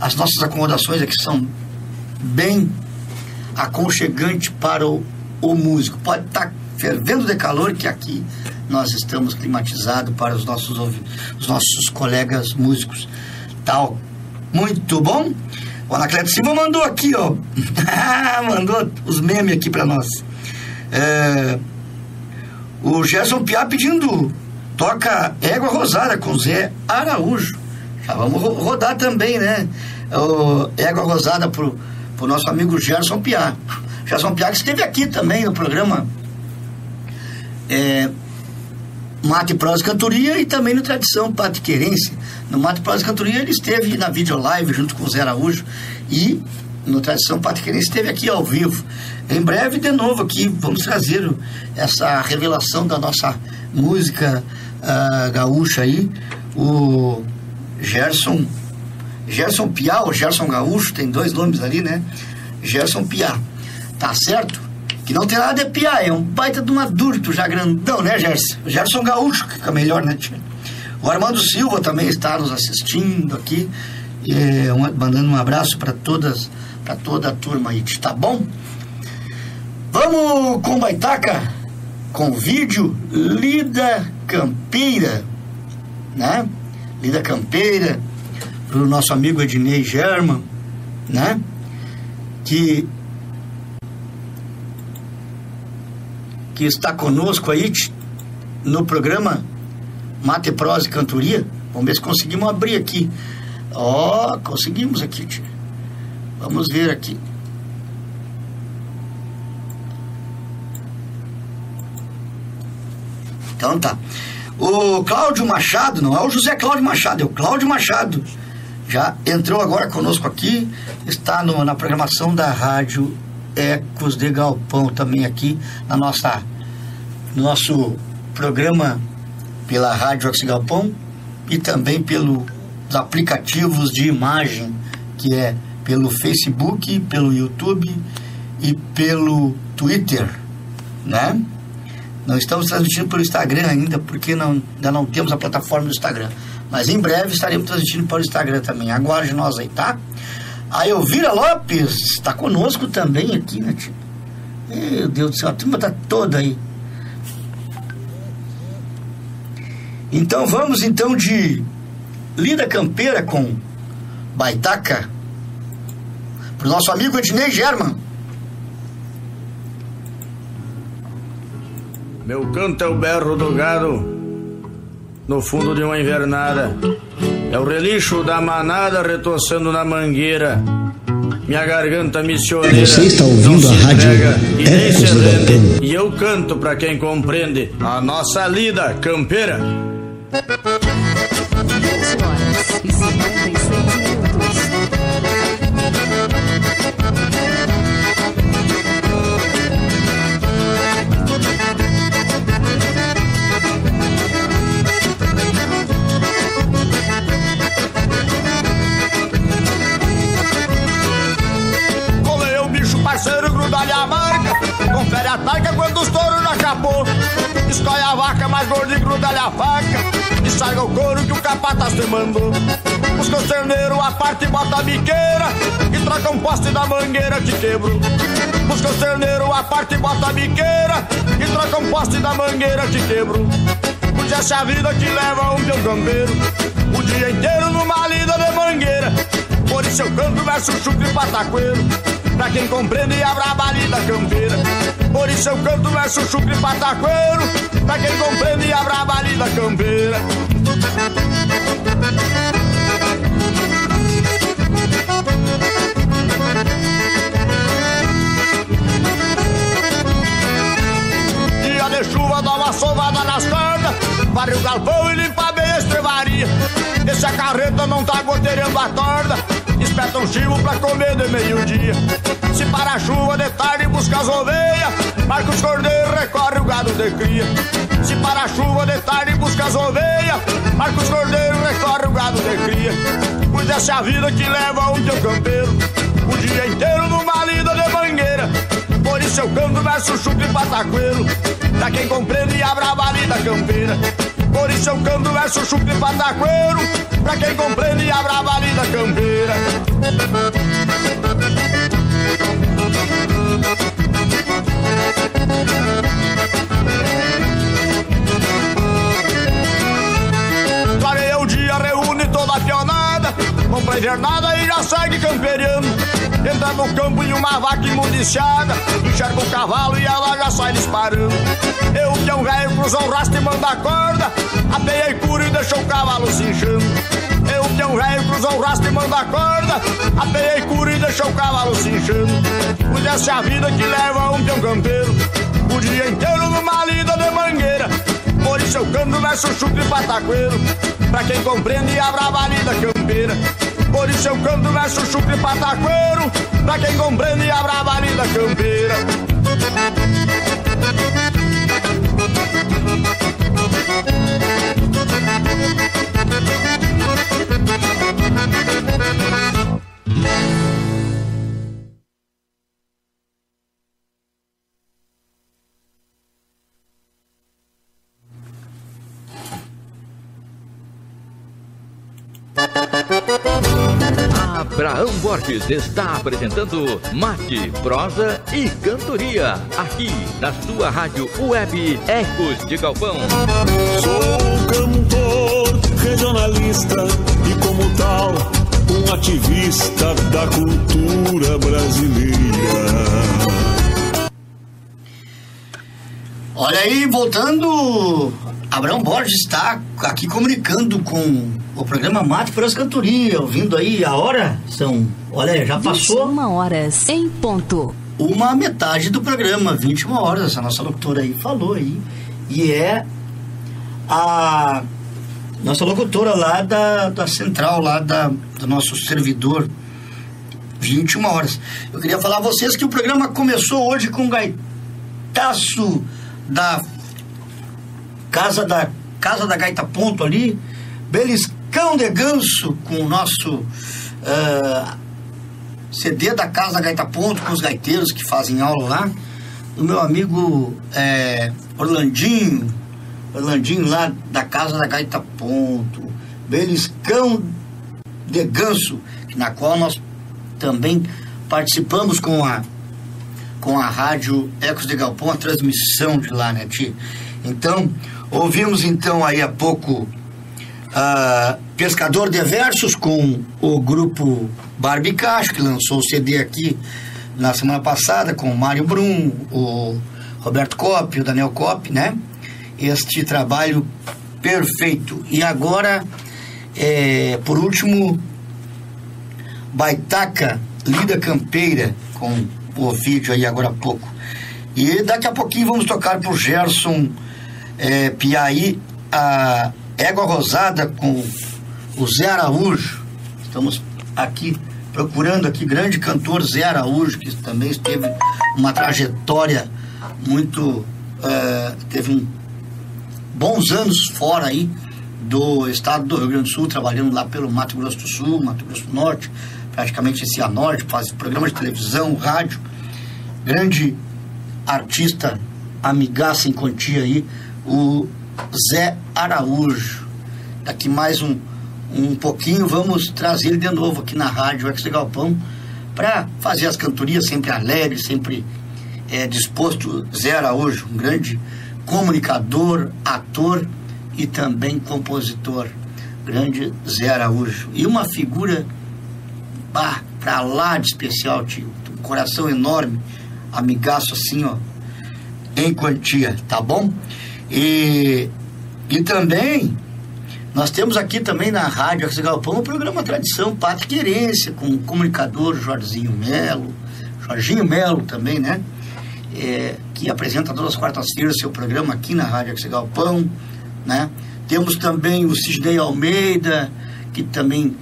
as nossas acomodações aqui são bem aconchegantes para o, o músico. Pode estar fervendo de calor que aqui nós estamos climatizados para os nossos, os nossos colegas músicos. Tal. Muito bom? O Anacleto Silva mandou aqui, ó. mandou os memes aqui para nós. É, o Gerson Piá pedindo toca Égua Rosada com Zé Araújo. Já vamos ro- rodar também, né? O Égua Rosada pro, pro nosso amigo Gerson Piá. Gerson Piá que esteve aqui também no programa é, Mate Prosa Cantoria e também no Tradição Patiquerense. No Mate Prosa Cantoria ele esteve na videolive junto com o Zé Araújo e no Tradição Patiquerense esteve aqui ao vivo. Em breve, de novo aqui, vamos trazer essa revelação da nossa música ah, gaúcha aí, o Gerson Gerson Piá ou Gerson Gaúcho, tem dois nomes ali, né? Gerson Piá. Tá certo? Que não tem nada de Piá, é um baita de um adulto já grandão, né, Gerson? Gerson Gaúcho, que fica melhor, né, tia? O Armando Silva também está nos assistindo aqui, e, é, um- mandando um abraço para todas, para toda a turma aí, tá bom? Vamos com Baitaca, com vídeo Lida Campeira, né? Lida Campeira, para o nosso amigo Ednei German, né? Que, que está conosco aí no programa Mate Prosa e Cantoria. Vamos ver se conseguimos abrir aqui. Ó, conseguimos aqui, tia. Vamos ver aqui. Então tá. O Cláudio Machado, não é o José Cláudio Machado, é o Cláudio Machado. Já entrou agora conosco aqui, está no- na programação da rádio Ecos de Galpão também aqui na nossa no nosso programa pela Rádio Oxi Galpão e também pelos aplicativos de imagem que é pelo Facebook, pelo YouTube e pelo Twitter, né? Não estamos transmitindo pelo Instagram ainda, porque não, ainda não temos a plataforma do Instagram. Mas em breve estaremos transmitindo para o Instagram também. Aguarde nós aí, tá? A Elvira Lopes está conosco também aqui, né, tio? Meu Deus do céu, a turma está toda aí. Então vamos então de Lida Campeira com Baitaca para o nosso amigo Ednei German. Meu canto é o berro do gado no fundo de uma invernada. É o relixo da manada retorcendo na mangueira. Minha garganta missioneira. Você está não ouvindo se a rádio entrega e nem Ecos se rende. E eu canto pra quem compreende a nossa lida campeira. 20 horas e 56 gruda-lhe a marca. Confere a taca quando os touros já chapou. Escolhe a vaca mais gorda e gruda-lhe a faca. E sarga o couro que o capataz te mandou. Os costerneiros a parte e bota a biqueira. E troca um poste da mangueira que quebrou. Os costerneiros a parte e bota a biqueira. E troca um poste da mangueira que quebrou. Podia ser a vida que leva um teu campeiro. O dia inteiro numa lida de mangueira. Por isso eu canto verso chucre pataqueiro Pra quem compreende a braba lida campeira. Por isso eu canto verso chucre pataqueiro. Pra quem compreende a braba lida campeira. Dia de chuva dá uma sovada nas cordas Varre o galpão e limpa bem a estrevaria Esse a carreta não tá goteirando a torda espeta um chivo pra comer de meio-dia. Se para a chuva de tarde busca as ovelhas, Marcos Cordeiro recorre o gado de cria. Se para a chuva de tarde busca as ovelhas, Marcos Cordeiro recorre o gado de cria. Pois essa é a vida que leva um teu campeiro, o dia inteiro numa lida de mangueira. Por isso eu canto verso chucro e pataqueiro, pra quem compreende a brava lida campeira. Por isso eu canto verso e pataqueiro, pra quem compreende a brava lida campeira. Clareia o dia, reúne toda a pionada Compra invernada e já segue camperiano Entra no campo em uma vaca imundiciada Enxerga o cavalo e ela já sai disparando. Eu que é um velho cruzou o rastro e manda a corda Apeei curo e deixou o cavalo se inchando. Eu que é um velho cruzou o rastro e manda a corda Apeei curo e deixou o cavalo se inchando. É a vida que leva um peão campeiro. O dia inteiro numa lida de mangueira. Por isso eu canto verso chucro e pataqueiro. Pra quem compreende a brava lida campeira Por isso eu canto verso chucro e pataqueiro Pra quem compreende a brava lida campeira Borges está apresentando Mate, Prosa e Cantoria, aqui na sua rádio web Ecos de Galpão. Sou cantor, regionalista e, como tal, um ativista da cultura brasileira. Olha aí, voltando, Abraão Borges está aqui comunicando com o programa Mate para as Cantorias, ouvindo aí a hora, são, olha, já passou 21 horas em ponto. uma metade do programa, 21 horas, essa nossa locutora aí falou aí, e é a nossa locutora lá da, da central, lá da, do nosso servidor, 21 horas. Eu queria falar a vocês que o programa começou hoje com gaitaço da Casa da Casa da Gaita Ponto ali, beliscão de ganso com o nosso ah, CD da Casa da Gaita Ponto, com os gaiteiros que fazem aula lá, do meu amigo eh, Orlandinho, Orlandinho lá da Casa da Gaita Ponto, beliscão de ganso, na qual nós também participamos com a com a rádio Ecos de Galpão, a transmissão de lá, né, Ti? Então, ouvimos então aí há pouco ah, Pescador de Versos com o grupo Barbicacho, que lançou o CD aqui na semana passada, com o Mário Brum, o Roberto Cop, o Daniel Cop, né? Este trabalho perfeito. E agora, eh, por último, Baitaca Lida Campeira, com o vídeo aí agora há pouco. E daqui a pouquinho vamos tocar pro Gerson é, Piaí a Égua Rosada com o Zé Araújo. Estamos aqui procurando aqui grande cantor Zé Araújo, que também teve uma trajetória muito. é, teve um, bons anos fora aí do estado do Rio Grande do Sul, trabalhando lá pelo Mato Grosso do Sul, Mato Grosso do Norte, praticamente esse a norte, faz programa de televisão, rádio. Grande artista, amigaça em quantia aí, o Zé Araújo. Daqui mais um, um pouquinho vamos trazer ele de novo aqui na rádio Ex Galpão para fazer as cantorias sempre alegre, sempre é, disposto. Zé Araújo, um grande comunicador, ator e também compositor. Grande Zé Araújo. E uma figura bah, pra lá de especial, tio. Um coração enorme, amigaço assim, ó, em quantia, tá bom? E, e também, nós temos aqui também na Rádio Axel Galpão o programa Tradição Pátria Querência, com o comunicador Jorginho Melo, Jorginho Melo também, né? É, que apresenta todas as quartas-feiras seu programa aqui na Rádio Axel Galpão, né? Temos também o Sidney Almeida, que também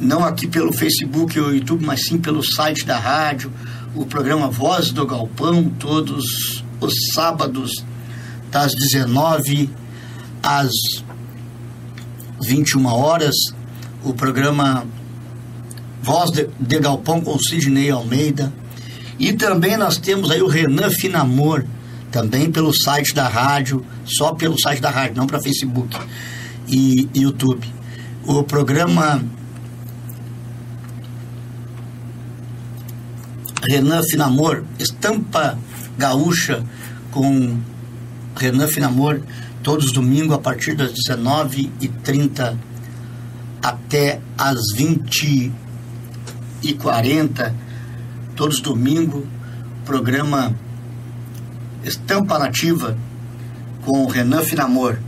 não aqui pelo Facebook ou YouTube, mas sim pelo site da rádio, o programa Voz do Galpão, todos os sábados, das 19 às 21 horas, o programa Voz de, Galpão com Sidney Almeida. E também nós temos aí o Renan Finamor, também pelo site da rádio, só pelo site da rádio, não para Facebook e YouTube. O programa Renan Finamor, Estampa Gaúcha com Renan Finamor, todos os domingos a partir das 19h30 até as 20 e 40 todos domingo, programa Estampa Nativa com Renan Finamor,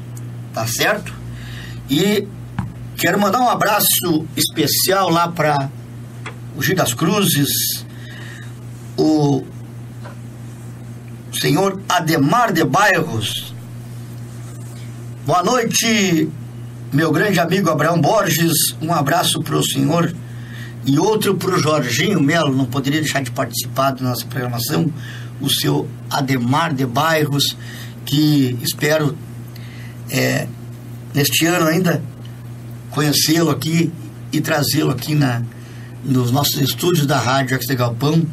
tá certo? E quero mandar um abraço especial lá para o Gil das Cruzes, o senhor Ademar de Bairros. Boa noite, meu grande amigo Abraão Borges. Um abraço para o senhor e outro para o Jorginho Melo. Não poderia deixar de participar da nossa programação. O seu Ademar de Bairros, que espero é, neste ano ainda conhecê-lo aqui e trazê-lo aqui na, nos nossos estúdios da Rádio Ex Galpão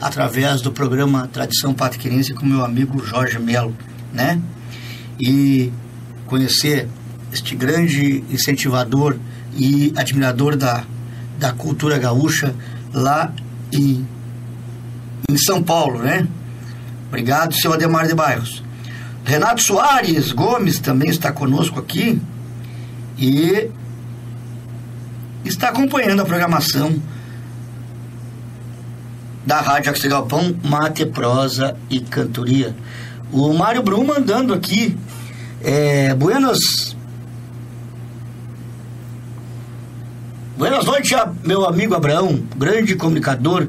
através do programa Tradição Patriquense com meu amigo Jorge Melo, né? E conhecer este grande incentivador e admirador da, da cultura gaúcha lá em, em São Paulo, né? Obrigado, seu Ademar de Bairros. Renato Soares Gomes também está conosco aqui e está acompanhando a programação da Rádio Axel Galpão, Mate, Prosa e Cantoria. O Mário Brum mandando aqui. É, buenas. Buenas noites, meu amigo Abraão, grande comunicador,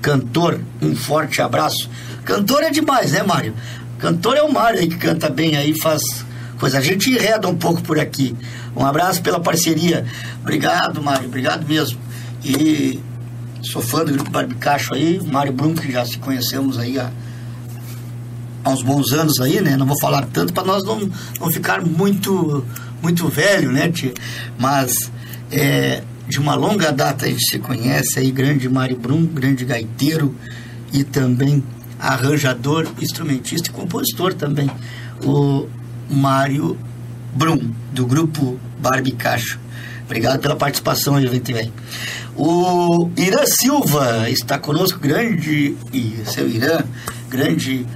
cantor. Um forte abraço. Cantor é demais, né, Mário? Cantor é o Mário aí que canta bem aí, faz coisa. A gente enreda um pouco por aqui. Um abraço pela parceria. Obrigado, Mário, obrigado mesmo. E sou fã do grupo Barbicacho aí, Mário Brum, que já se conhecemos aí há, há uns bons anos aí, né? Não vou falar tanto para nós não, não ficar muito, muito velho, né, tia? Mas é, de uma longa data a gente se conhece aí, grande Mário Brum, grande gaiteiro e também arranjador, instrumentista e compositor também, o Mário Brum, do grupo Barbicacho. Obrigado pela participação aí, Vente Bem. O Irã Silva está conosco, grande, e seu Irã, grande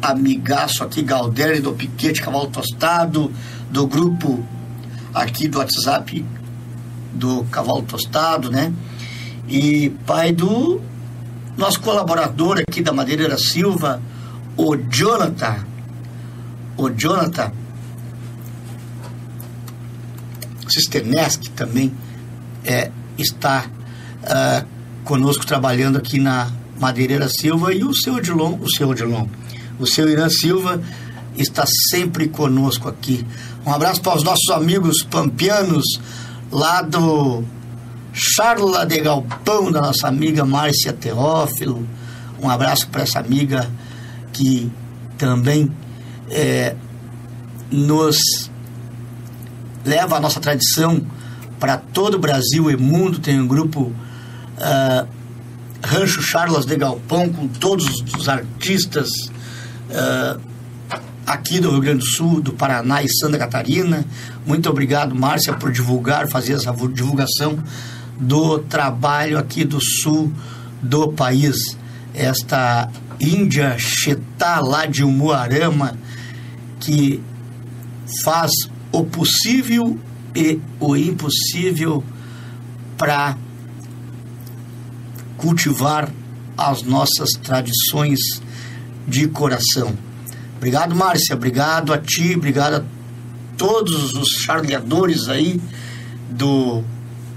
amigaço aqui, Galdério do Piquete Cavalo Tostado, do grupo aqui do WhatsApp do Cavalo Tostado, né? E pai do nosso colaborador aqui da Madeireira Silva, o Jonathan. O Jonathan Sisternesk também é, está uh, conosco trabalhando aqui na Madeireira Silva e o seu Odilon, o seu Odilon, o seu Irã Silva está sempre conosco aqui. Um abraço para os nossos amigos pampianos lá do Charla de Galpão, da nossa amiga Márcia Teófilo. Um abraço para essa amiga que também é, nos leva a nossa tradição para todo o Brasil e mundo. Tem um grupo uh, Rancho Charlas de Galpão com todos os artistas uh, aqui do Rio Grande do Sul, do Paraná e Santa Catarina. Muito obrigado, Márcia, por divulgar, fazer essa divulgação do trabalho aqui do sul do país. Esta Índia Chetá lá de Umuarama, que faz o possível e o impossível para cultivar as nossas tradições de coração. Obrigado, Márcia. Obrigado a ti, obrigado a todos os charleadores aí do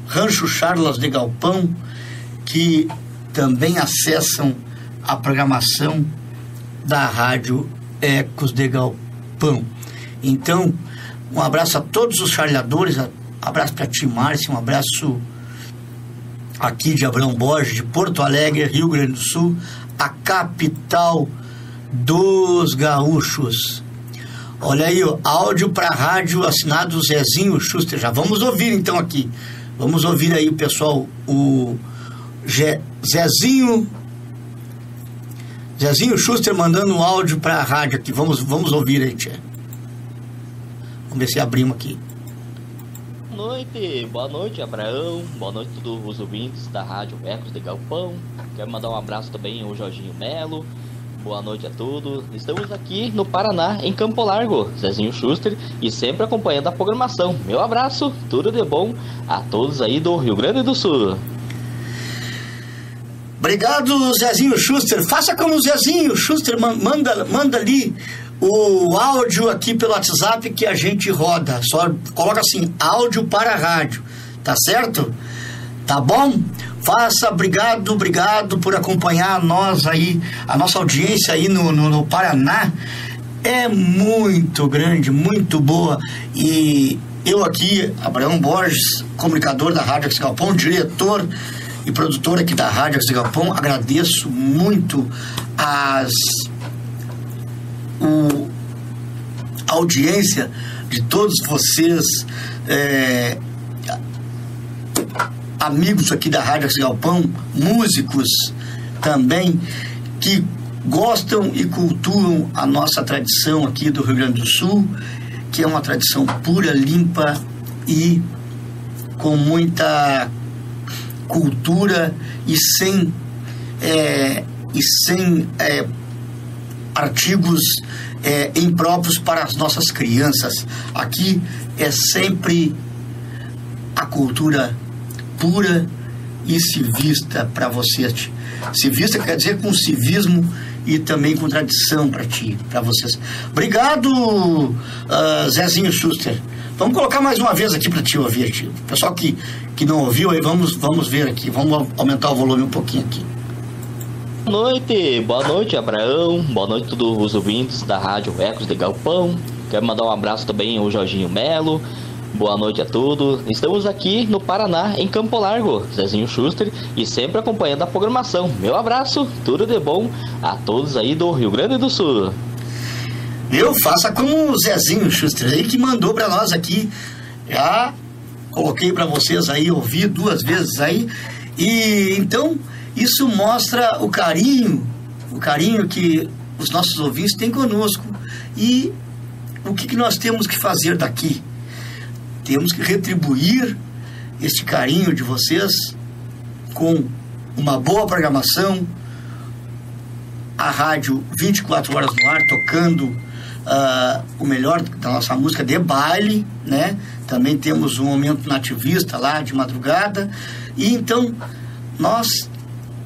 Rancho Charlas de Galpão que também acessam a programação da Rádio Ecos de Galpão. Então, um abraço a todos os charladores, um abraço para ti, Márcia, um abraço aqui de Abrão Borges, de Porto Alegre, Rio Grande do Sul, a capital dos gaúchos. Olha aí, ó, áudio para rádio assinado Zezinho Schuster. Já vamos ouvir então aqui. Vamos ouvir aí, pessoal, o Zezinho Zezinho Schuster mandando um áudio para a rádio aqui. Vamos, vamos ouvir aí, tia. Vamos ver se abrimos aqui. Boa noite, boa noite Abraão, boa noite a todos os ouvintes da Rádio Ecos de Galpão. Quero mandar um abraço também ao Jorginho Melo. Boa noite a todos. Estamos aqui no Paraná, em Campo Largo, Zezinho Schuster, e sempre acompanhando a programação. Meu abraço, tudo de bom a todos aí do Rio Grande do Sul. Obrigado, Zezinho Schuster. Faça como o Zezinho Schuster, man- manda, manda ali o áudio aqui pelo WhatsApp que a gente roda. Só coloca assim, áudio para rádio. Tá certo? Tá bom? Faça, obrigado, obrigado por acompanhar nós aí, a nossa audiência aí no, no, no Paraná. É muito grande, muito boa. E eu aqui, Abraão Borges, comunicador da Rádio Axis Galpão, diretor e produtor aqui da Rádio Axis Galpão, agradeço muito as o, a audiência de todos vocês, é, amigos aqui da Rádio Galpão, músicos também, que gostam e cultuam a nossa tradição aqui do Rio Grande do Sul, que é uma tradição pura, limpa e com muita cultura e sem é, e sem é, artigos é, impróprios para as nossas crianças. Aqui é sempre a cultura pura e civista para vocês. Civista quer dizer com civismo e também com tradição para ti, para vocês. Obrigado, ah, Zezinho Schuster. Vamos colocar mais uma vez aqui para te ouvir, tio. Pessoal que, que não ouviu, aí vamos, vamos ver aqui. Vamos aumentar o volume um pouquinho aqui. Boa noite, boa noite Abraão, boa noite a todos os ouvintes da Rádio Ecos de Galpão. Quero mandar um abraço também ao Jorginho Melo. Boa noite a todos. Estamos aqui no Paraná, em Campo Largo, Zezinho Schuster, e sempre acompanhando a programação. Meu abraço, tudo de bom a todos aí do Rio Grande do Sul. Eu faça como o Zezinho Schuster aí que mandou para nós aqui. Já coloquei para vocês aí, ouvi duas vezes aí. E então isso mostra o carinho, o carinho que os nossos ouvintes têm conosco. E o que, que nós temos que fazer daqui? Temos que retribuir este carinho de vocês com uma boa programação, a rádio 24 horas no ar, tocando ah, o melhor da nossa música de baile, né? Também temos um momento nativista lá de madrugada. E então nós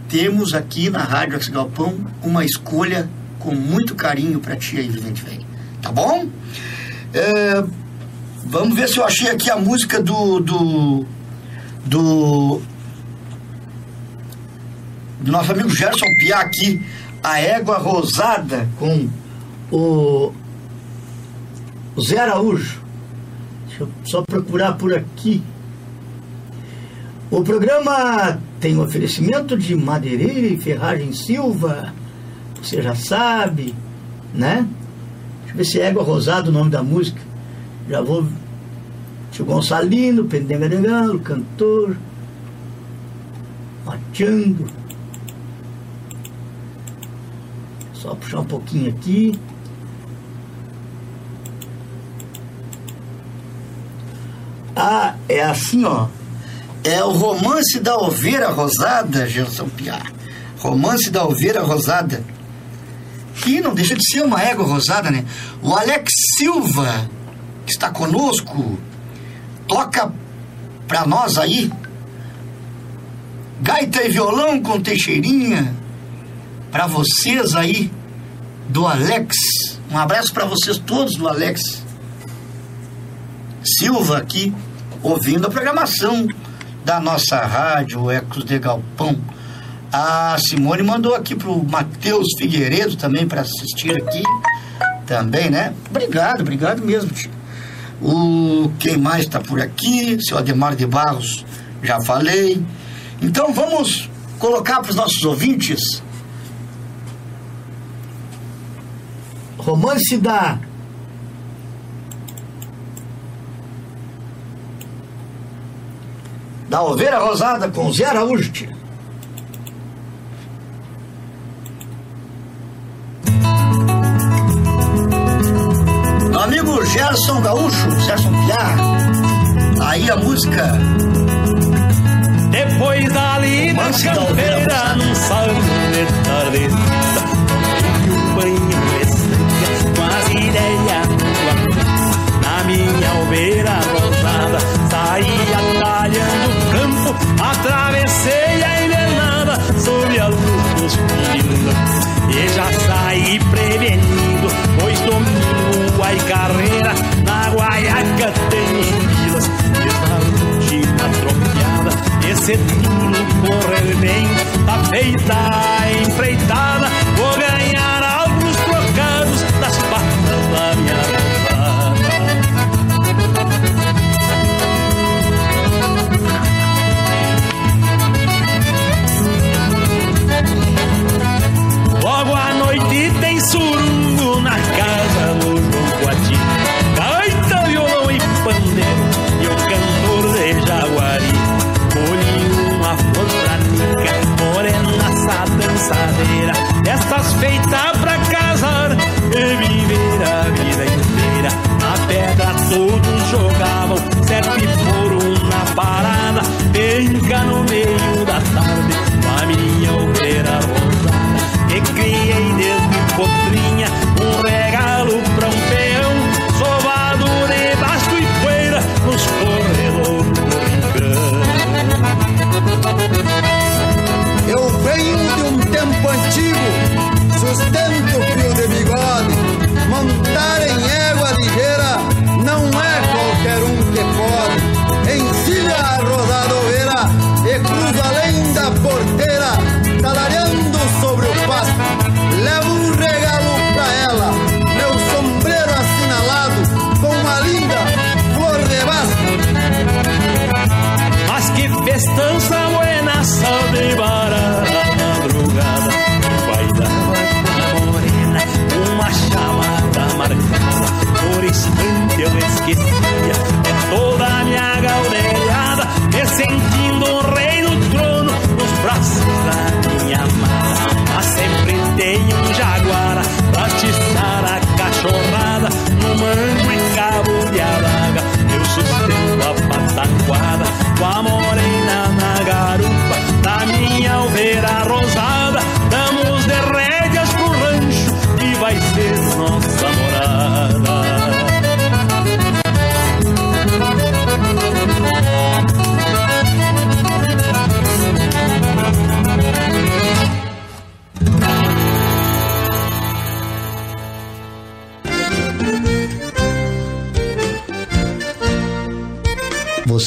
temos aqui na Rádio Axis Galpão uma escolha com muito carinho para ti aí, Vivente Velho. Tá bom? É, vamos ver se eu achei aqui a música do. do. do, do nosso amigo Gerson Piá aqui, a égua rosada com o, o Zé Araújo. Deixa eu só procurar por aqui. O programa tem um oferecimento de madeireira e ferragem Silva. Você já sabe, né? Deixa eu ver se é Égua Rosada o nome da música. Já vou. Tio Gonçalino, Pendenga de Galo, cantor. Mateando. Só puxar um pouquinho aqui. Ah, é assim, ó. É o romance da ovelha rosada, Gerson Piá. Romance da ovelha rosada. Que não deixa de ser uma égua rosada, né? O Alex Silva, que está conosco, toca pra nós aí. Gaita e violão com Teixeirinha. Pra vocês aí, do Alex. Um abraço pra vocês todos do Alex. Silva aqui, ouvindo a programação da nossa rádio Ecos de Galpão. A Simone mandou aqui pro Matheus Figueiredo também para assistir aqui. Também, né? Obrigado, obrigado mesmo, tio. O quem mais está por aqui? Seu Ademar de Barros, já falei. Então vamos colocar para os nossos ouvintes romance da da ovelha rosada com Zé Araújo. Amigo Gerson Gaúcho, Gerson Piá, aí a música. Depois dali na da ovelha campeira, num salão de tardecita, e um banho de sangue, com as ideias Na minha ovelha atravessei a envenenada, sob a luz dos pilas. E já saí prevenido, pois domingo ai carreira, na guaiaca tem os pilas, desvalente tropiada, esse tiro correr bem, tá feita a empreitada, Destas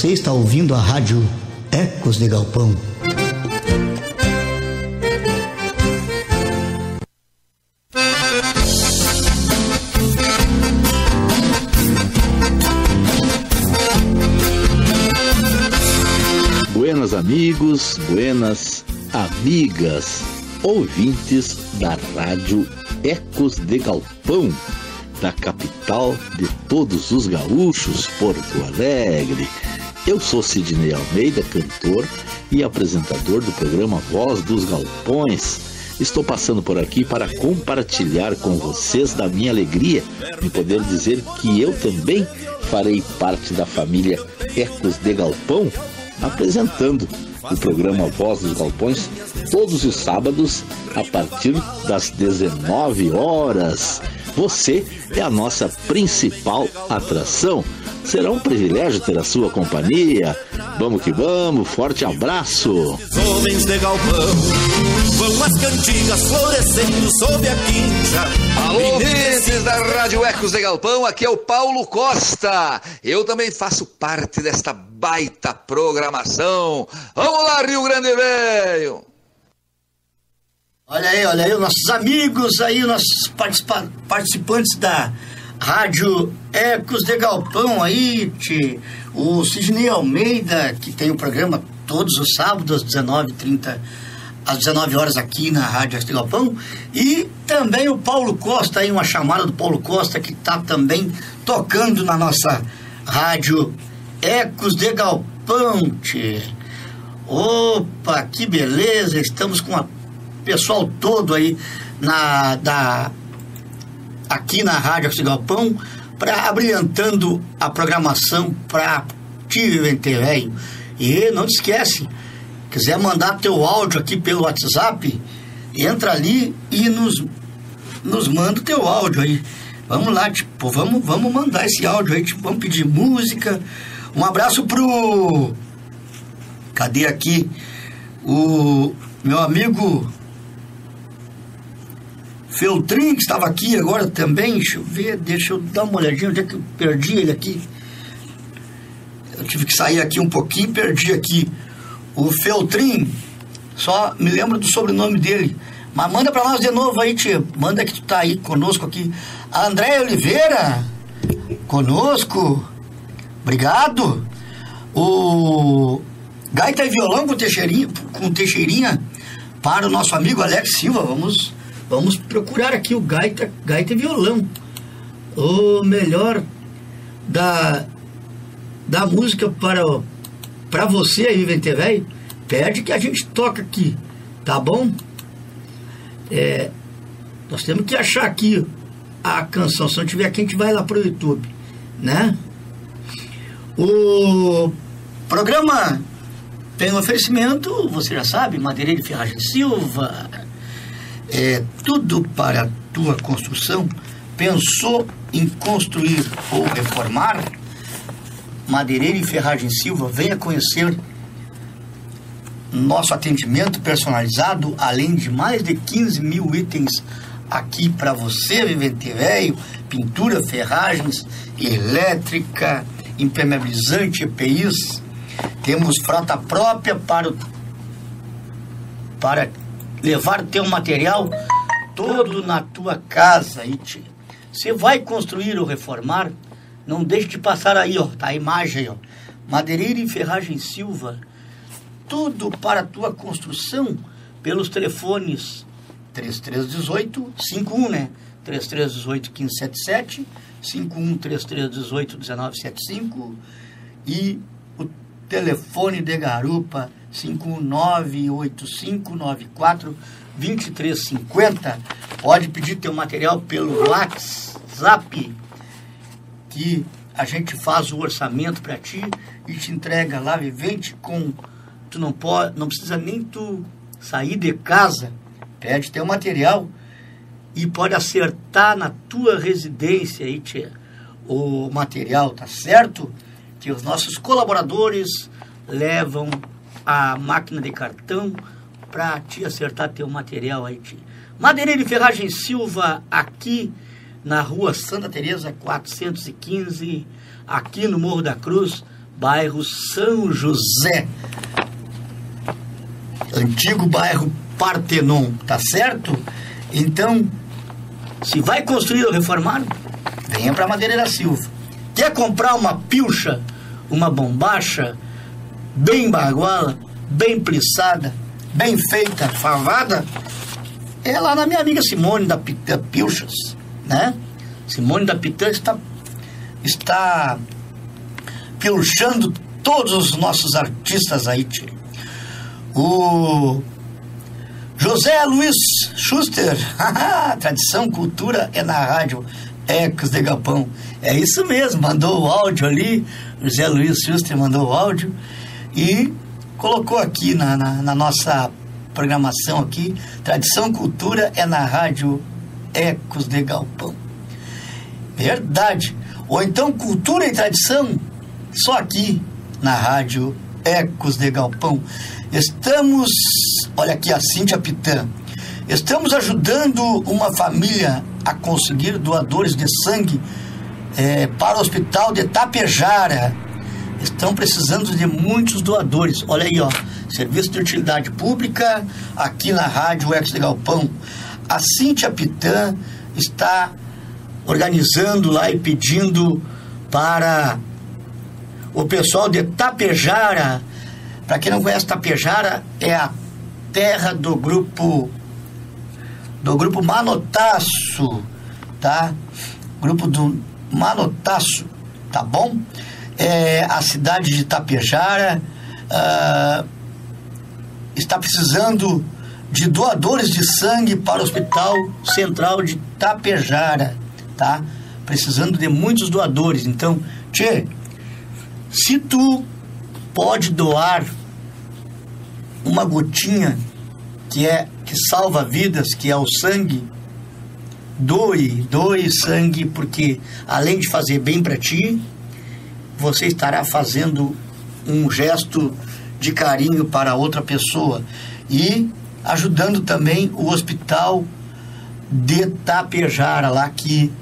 Você está ouvindo a rádio Ecos de Galpão. Buenas amigos, buenas amigas, ouvintes da rádio Ecos de Galpão, da capital de todos os gaúchos, Porto Alegre. Eu sou Sidney Almeida, cantor e apresentador do programa Voz dos Galpões. Estou passando por aqui para compartilhar com vocês da minha alegria de poder dizer que eu também farei parte da família Ecos de Galpão, apresentando o programa Voz dos Galpões todos os sábados a partir das 19 horas. Você é a nossa principal atração. Será um privilégio ter a sua companhia. Vamos que vamos, forte abraço. Homens de galpão, vão as cantigas florescendo sob a quincha. Alô, ouvintes da Rádio Ecos de Galpão, aqui é o Paulo Costa. Eu também faço parte desta baita programação. Vamos lá, Rio Grande Velho! Olha aí, olha aí, os nossos amigos aí, nossos participa- participantes da Rádio Ecos de Galpão aí, tchê. o Sidney Almeida, que tem o programa todos os sábados, às 19h30, às 19 horas aqui na Rádio Arte Galpão. E também o Paulo Costa, aí uma chamada do Paulo Costa, que está também tocando na nossa rádio Ecos de Galpão. tchê. Opa, que beleza! Estamos com o pessoal todo aí na, da, aqui na Rádio Galpão para abrilhantando a programação para Tive velho. E não te esquece, quiser mandar teu áudio aqui pelo WhatsApp, entra ali e nos, nos manda o teu áudio aí. Vamos lá, tipo, vamos, vamos mandar esse áudio aí, tipo, vamos pedir música. Um abraço pro. Cadê aqui? O meu amigo Feltrin, que estava aqui agora também. Deixa eu ver, deixa eu dar uma olhadinha onde é que eu perdi ele aqui. Eu tive que sair aqui um pouquinho, perdi aqui. O Feltrin, só me lembro do sobrenome dele. Mas manda para nós de novo aí, tia. Manda que tu tá aí conosco aqui. A Oliveira, conosco. Obrigado. O Gaita e Violão com Teixeirinha, com Teixeirinha para o nosso amigo Alex Silva. Vamos, vamos procurar aqui o Gaita, Gaita e Violão. O melhor da, da música para, para você aí, Vente Velho. Pede que a gente toca aqui, tá bom? É, nós temos que achar aqui a canção. Se não tiver aqui, a gente vai lá pro YouTube, né? O programa tem um oferecimento, você já sabe, Madeireira de Ferragem Silva. É tudo para tua construção. Pensou em construir ou reformar? Madeireira e Ferragem Silva, venha conhecer nosso atendimento personalizado, além de mais de 15 mil itens aqui para você, Vivente Velho, pintura, ferragens, elétrica, impermeabilizante, EPIs. Temos frota própria para, para levar teu material todo na tua casa. aí, tia. Você vai construir ou reformar, não deixe de passar aí, ó, tá a imagem ó. Madeireira e Ferragem Silva, tudo para a tua construção pelos telefones 3318 51, né? 3318 1577, 51 3318 1975 e telefone de garupa 5198594 2350. Pode pedir teu material pelo WhatsApp que a gente faz o orçamento para ti e te entrega lá vivente com tu não pode, não precisa nem tu sair de casa, pede teu material e pode acertar na tua residência aí, tia, o material, tá certo? Que os nossos colaboradores levam a máquina de cartão para te acertar teu material aí, tia. Madeireira e Ferragem Silva, aqui na rua Santa Teresa 415, aqui no Morro da Cruz, bairro São José. Antigo bairro Partenon, tá certo? Então, se vai construir ou reformar, venha para Madeireira Silva. Quer comprar uma pilcha, uma bombacha, bem baguala, bem plissada, bem feita, favada? É lá na minha amiga Simone da Pitã Pilchas, né? Simone da Pitã está, está pilchando todos os nossos artistas aí, tio. O José Luiz Schuster, tradição, cultura é na rádio Ecos de Galpão. É isso mesmo, mandou o áudio ali, José Luiz Schuster mandou o áudio e colocou aqui na, na, na nossa programação aqui, tradição, cultura é na rádio Ecos de Galpão. Verdade. Ou então cultura e tradição só aqui na rádio Ecos de Galpão. Estamos, olha aqui a Cíntia Pitã, estamos ajudando uma família a conseguir doadores de sangue eh, para o hospital de Tapejara. Estão precisando de muitos doadores. Olha aí, ó, serviço de utilidade pública aqui na rádio Ecos de Galpão. A Cíntia Pitã está organizando lá e pedindo para o pessoal de Tapejara Para quem não conhece, Tapejara é a terra do grupo do grupo Manotaço, tá? Grupo do Manotaço, tá bom? É, a cidade de Tapejara ah, está precisando de doadores de sangue para o Hospital Central de Tapejara, tá? Precisando de muitos doadores. Então, Tchê, se tu pode doar uma gotinha que é que salva vidas, que é o sangue, doe, doe sangue, porque além de fazer bem para ti, você estará fazendo um gesto de carinho para outra pessoa e ajudando também o hospital de Tapejara, lá que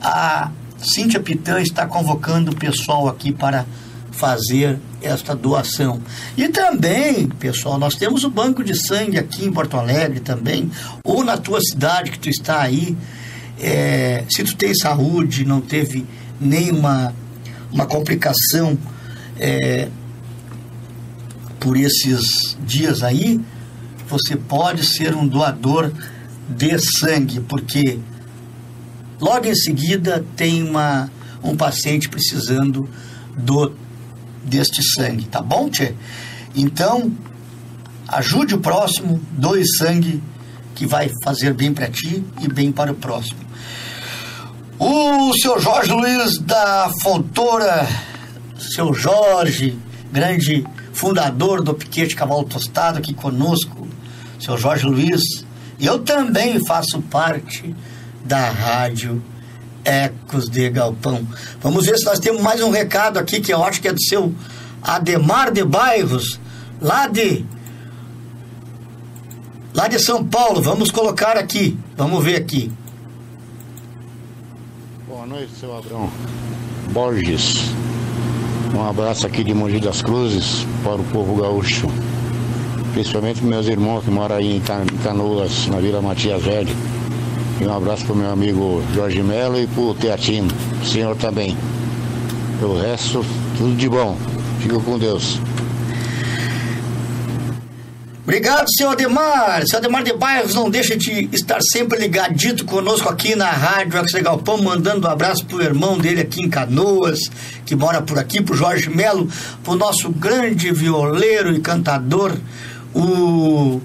a Cíntia Pitã está convocando o pessoal aqui para fazer esta doação. E também, pessoal, nós temos o banco de sangue aqui em Porto Alegre também, ou na tua cidade que tu está aí. É, se tu tem saúde, não teve nenhuma uma complicação é, por esses dias aí, você pode ser um doador de sangue, porque logo em seguida tem uma, um paciente precisando do deste sangue, tá bom, Tchê? Então, ajude o próximo, doe sangue que vai fazer bem para ti e bem para o próximo. O seu Jorge Luiz da Fontoura, seu Jorge, grande fundador do Piquete Cavalo Tostado aqui conosco, seu Jorge Luiz. Eu também faço parte da rádio Ecos de Galpão. Vamos ver se nós temos mais um recado aqui que eu acho que é do seu Ademar de Bairros, lá de lá de São Paulo. Vamos colocar aqui. Vamos ver aqui. Boa noite, seu Abrão. Borges. Um abraço aqui de Mogi das Cruzes para o povo gaúcho. Principalmente meus irmãos que moram aí em Ca- em Canoas, na Vila Matias Velho. E um abraço para o meu amigo Jorge Melo e para o Teatino. O senhor também. O resto, tudo de bom. Fica com Deus. Obrigado, senhor Ademar. Senhor Ademar de Bairros, não deixa de estar sempre ligadito conosco aqui na Rádio Ex Galpão, mandando um abraço pro irmão dele aqui em Canoas, que mora por aqui, pro Jorge Melo, pro nosso grande violeiro e cantador, o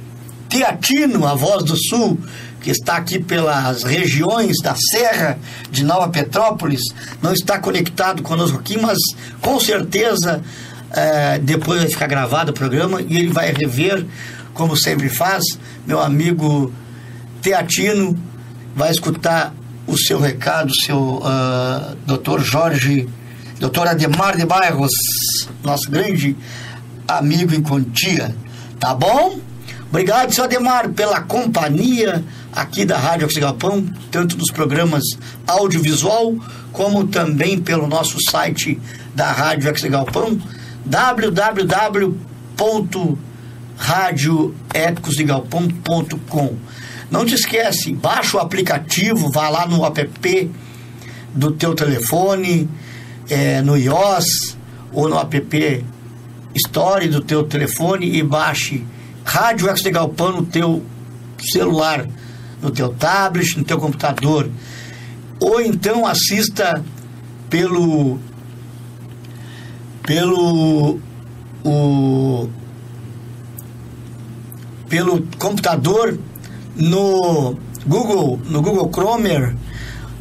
Teatino, a voz do Sul, que está aqui pelas regiões da Serra de Nova Petrópolis, não está conectado conosco aqui, mas com certeza eh, depois vai ficar gravado o programa e ele vai rever, como sempre faz, meu amigo Teatino vai escutar o seu recado, seu ah, doutor Jorge, doutor Ademar de Bairros, nosso grande amigo em quantia, tá bom? Obrigado, seu Ademar, pela companhia aqui da Rádio Oxigalpão, tanto dos programas audiovisual, como também pelo nosso site da Rádio Oxigalpão, www.radioecosdegalpão.com. Não te esquece, baixa o aplicativo, vá lá no app do teu telefone, eh, no iOS ou no app Store do teu telefone e baixe Rádio Ex de Galpão no teu celular, no teu tablet, no teu computador. Ou então assista pelo pelo o pelo computador no Google, no Google Chrome,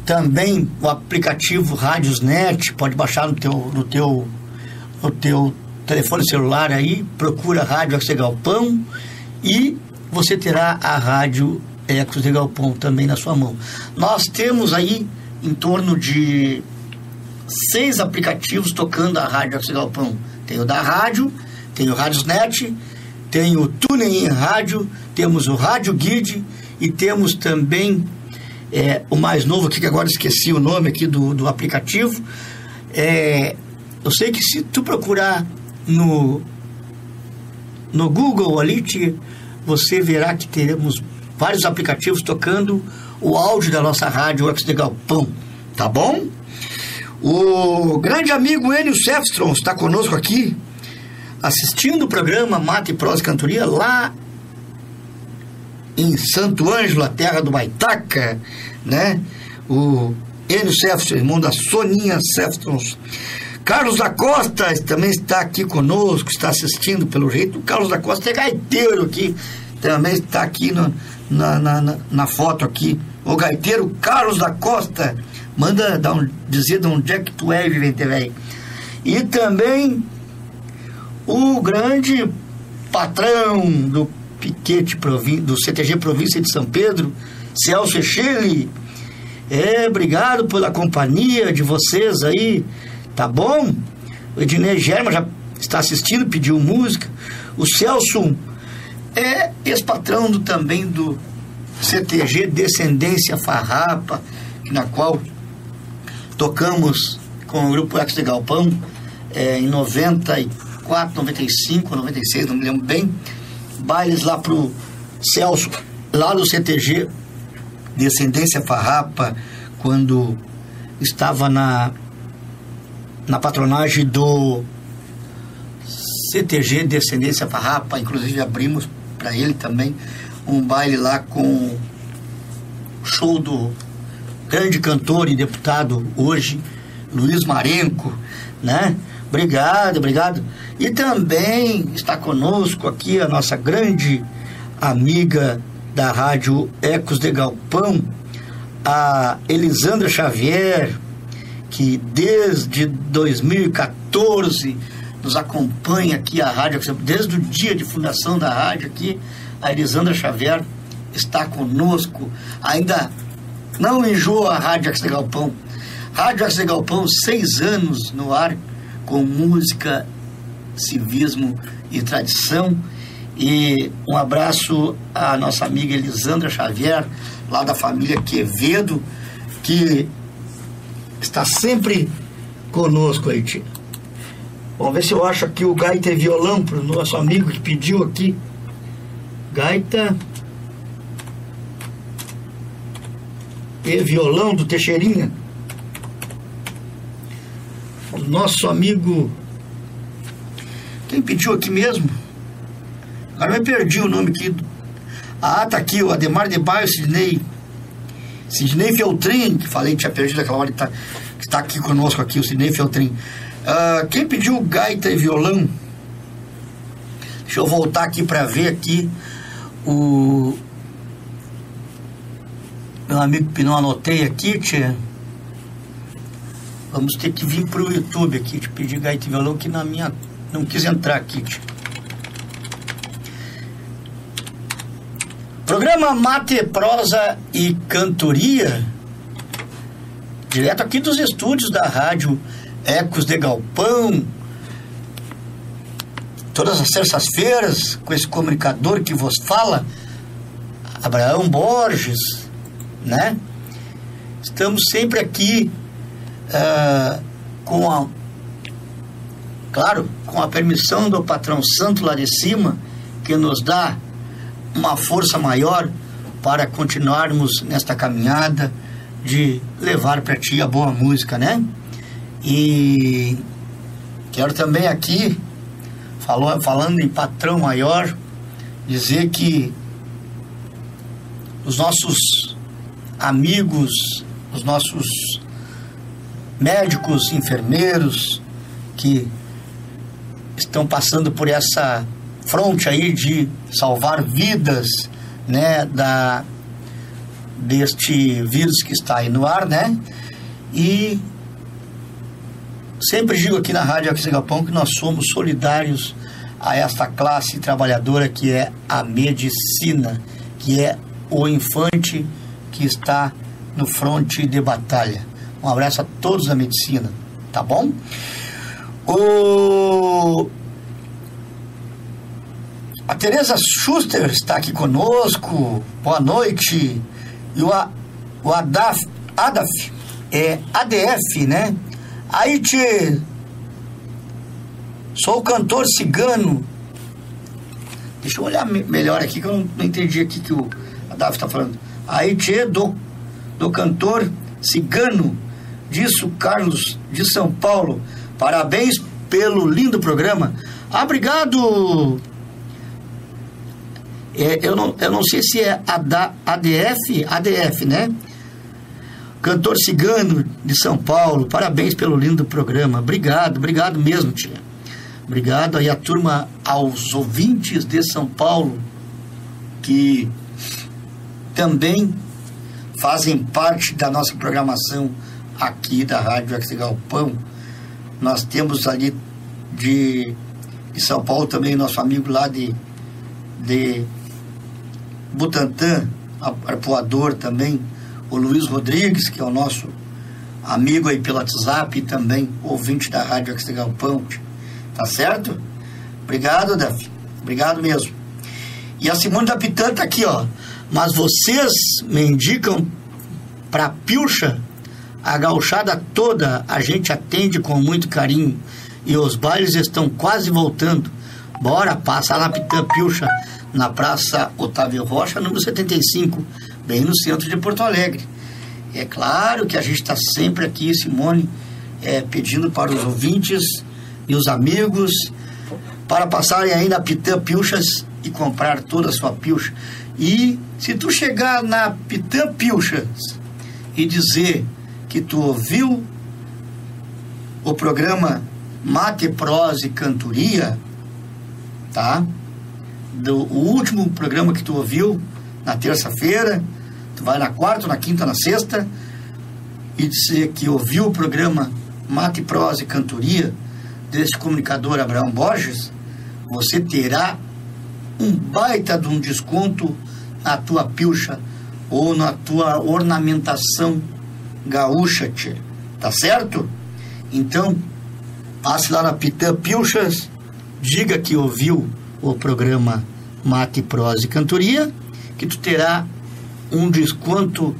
também o aplicativo Radiosnet, pode baixar no teu no teu no teu telefone celular aí, procura Rádio de Galpão e você terá a Rádio Ecos de Galpão também na sua mão. Nós temos aí em torno de seis aplicativos tocando a Rádio de Galpão. Tem o da rádio, tem o Radiosnet, tem o TuneIn Rádio, temos o Rádio Guide e temos também é, o mais novo aqui, que agora esqueci o nome aqui do, do aplicativo. É, eu sei que se tu procurar no, no Google ali, te, você verá que teremos vários aplicativos tocando o áudio da nossa rádio Ex de Galpão, tá bom? O grande amigo Enio Sefstrom está conosco aqui, assistindo o programa Mate e Prosa e Cantoria lá em Santo Ângelo, a terra do Baitaca, né? O Enio Sefton, irmão da Soninha Sefton. Carlos da Costa também está aqui conosco, está assistindo pelo jeito. O Carlos da Costa é gaiteiro aqui, também está aqui no- na, na, na foto aqui. O gaiteiro Carlos da Costa, manda dar um, dizer de onde é que tu é, vivente velho. E também o grande patrão do Piquete do CTG Província de São Pedro, Celso Echele. É, obrigado pela companhia de vocês aí, tá bom? O Ednei Germa já está assistindo, pediu música. O Celso é ex-patrão do- também do CTG Descendência Farrapa, na qual tocamos com o grupo Ex de Galpão é, em 94, 95, 96, não me lembro bem. Bailes lá pro Celso, lá no CTG Descendência Farrapa, quando estava na, na patronagem do CTG Descendência Farrapa, inclusive abrimos para ele também um baile lá com show do grande cantor e deputado hoje, Luiz Marenco, né? Obrigado, obrigado. E também está conosco aqui a nossa grande amiga da rádio Ecos de Galpão, a Elisandra Xavier, que desde 2014 nos acompanha aqui a rádio, desde o dia de fundação da rádio aqui, a Elisandra Xavier está conosco, ainda não enjoa a Rádio de Galpão. Rádio de Galpão, seis anos no ar, com música, civismo e tradição. E um abraço à nossa amiga Elisandra Xavier, lá da família Quevedo, que está sempre conosco aí, tia. Vamos ver se eu acho aqui o gaita e violão para o nosso amigo que pediu aqui. Gaita e violão do Teixeirinha. O nosso amigo. Quem pediu aqui mesmo? Agora me perdi o nome aqui. Ah, tá aqui, o Ademar de Baio Sidney. Sidney Feltrin, que falei que tinha perdido aquela hora que tá, que tá aqui conosco aqui, o Sidney Feltrin. Ah, quem pediu gaita e violão? Deixa eu voltar aqui para ver aqui o meu amigo Pinão anotei aqui, tia. Vamos ter que vir pro YouTube aqui, te pedir gaita e violão que na minha não quis entrar aqui, tia. Programa Mate, Prosa e Cantoria, direto aqui dos estúdios da rádio Ecos de Galpão, todas as terças-feiras, com esse comunicador que vos fala, Abraão Borges, né? Estamos sempre aqui ah, com a, claro, com a permissão do patrão Santo lá de cima, que nos dá uma força maior para continuarmos nesta caminhada de levar para ti a boa música, né? E quero também aqui, falou, falando em patrão maior, dizer que os nossos amigos, os nossos médicos, enfermeiros que estão passando por essa fronte aí de salvar vidas, né, da deste vírus que está aí no ar, né? E sempre digo aqui na Rádio Axigapão que nós somos solidários a esta classe trabalhadora que é a medicina, que é o infante que está no fronte de batalha. Um abraço a todos da medicina, tá bom? O... A Tereza Schuster está aqui conosco. Boa noite. E o, A- o Adaf, Adaf, é ADF, né? Aí, tchê, sou cantor cigano. Deixa eu olhar me- melhor aqui, que eu não, não entendi aqui que o Adaf está falando. Aí, tchê, do, do cantor cigano, disso Carlos de São Paulo. Parabéns pelo lindo programa. Ah, obrigado. É, eu, não, eu não sei se é ADF, ADF, né? Cantor cigano de São Paulo, parabéns pelo lindo programa. Obrigado, obrigado mesmo, tia. Obrigado aí a turma, aos ouvintes de São Paulo, que também fazem parte da nossa programação aqui da Rádio Ex Galpão. Nós temos ali de, de São Paulo também nosso amigo lá de, de Butantã, arpoador também, o Luiz Rodrigues, que é o nosso amigo aí pelo WhatsApp e também ouvinte da Rádio Ex Galpão. Tá certo? Obrigado, Davi. Obrigado mesmo. E a Simone da Pitã tá aqui, ó. Mas vocês me indicam para Pilcha, a gauchada toda a gente atende com muito carinho e os bailes estão quase voltando. Bora passar na Pitã Pilcha, na Praça Otávio Rocha, número 75, bem no centro de Porto Alegre. É claro que a gente está sempre aqui, Simone, é, pedindo para os ouvintes e os amigos para passarem aí na Pitã Pilchas e comprar toda a sua pilcha. E se tu chegar na Pitã Pilchas e dizer que tu ouviu o programa Mate, Prosa e Cantoria, tá? Do, o último programa que tu ouviu na terça-feira, tu vai na quarta, na quinta, na sexta e dizer que ouviu o programa Mate, Prosa e Cantoria desse comunicador Abraão Borges, você terá um baita de um desconto na tua pilcha ou na tua ornamentação gaúcha, tchê. tá certo? Então, passe lá na Pitã Pilchas, diga que ouviu o programa Mate, Prosa e Cantoria, que tu terá um desconto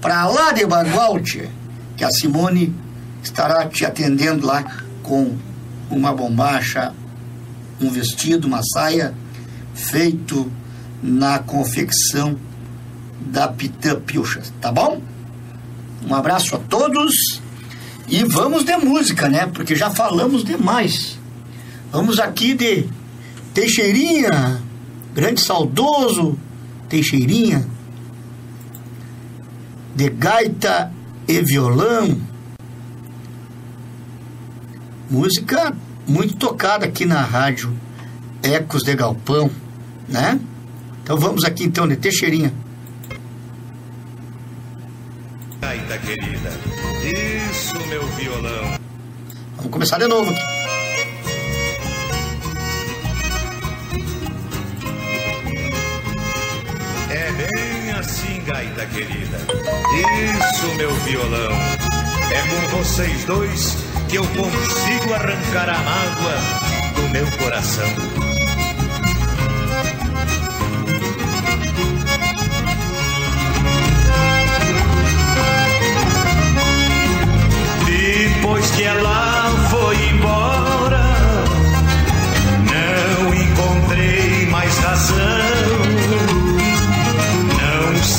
para lá de Bagual, tchê, que a Simone estará te atendendo lá com uma bombacha, um vestido, uma saia feito na confecção da Pitã Pilcha, tá bom? Um abraço a todos e vamos de música, né? Porque já falamos demais. Vamos aqui de Teixeirinha, grande saudoso Teixeirinha, de gaita e violão. Música muito tocada aqui na rádio Ecos de Galpão, né? Então vamos aqui então de Teixeirinha. Gaita querida, isso meu violão. Vamos começar de novo. É bem assim, gaita querida, isso meu violão. É com vocês dois que eu consigo arrancar a mágoa do meu coração. Depois que ela foi embora, não encontrei mais razão.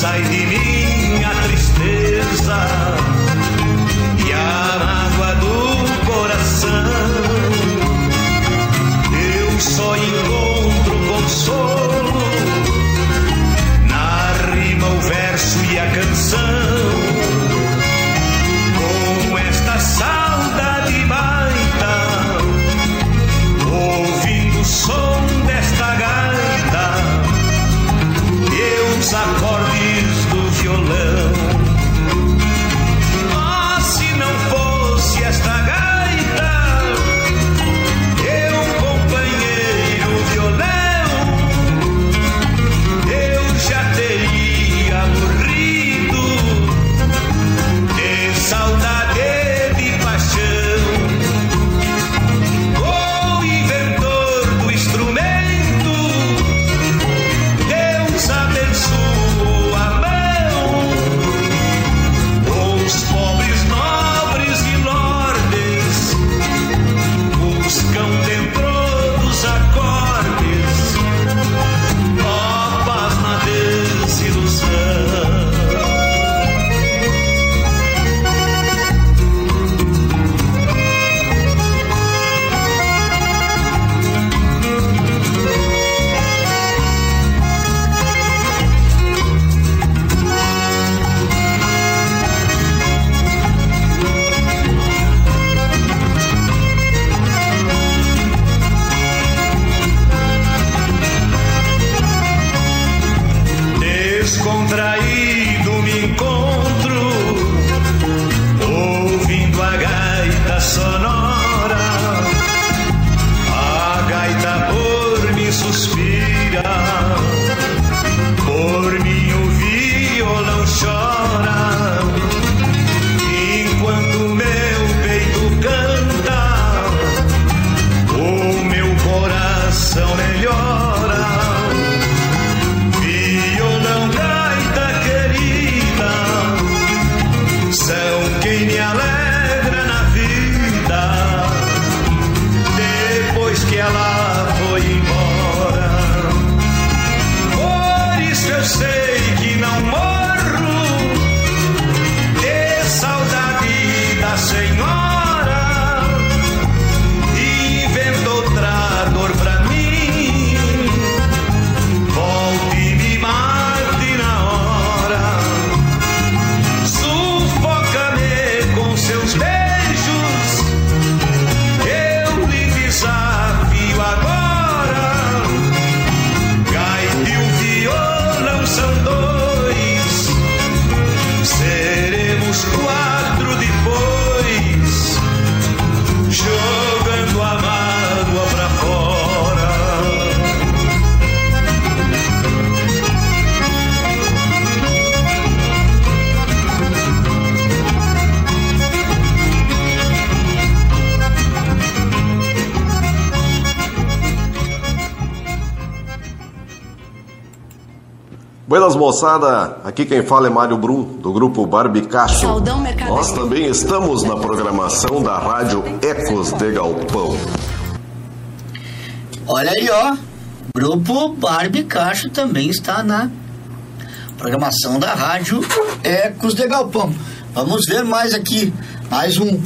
Sai de mim a tristeza moçada, aqui quem fala é Mário Brum, do grupo Barbicacho. Nós também estamos na programação da rádio Ecos de Galpão. Olha aí, ó. Grupo Barbie Cacho também está na programação da rádio Ecos de Galpão. Vamos ver mais aqui. Mais um.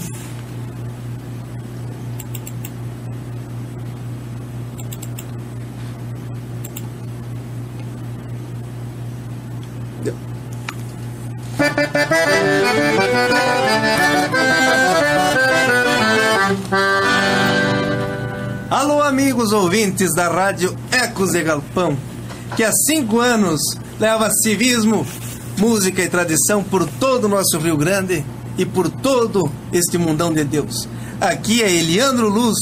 Amigos ouvintes da rádio Ecos e Galpão, que há cinco anos leva civismo, música e tradição por todo o nosso Rio Grande e por todo este mundão de Deus. Aqui é Eliandro Luz,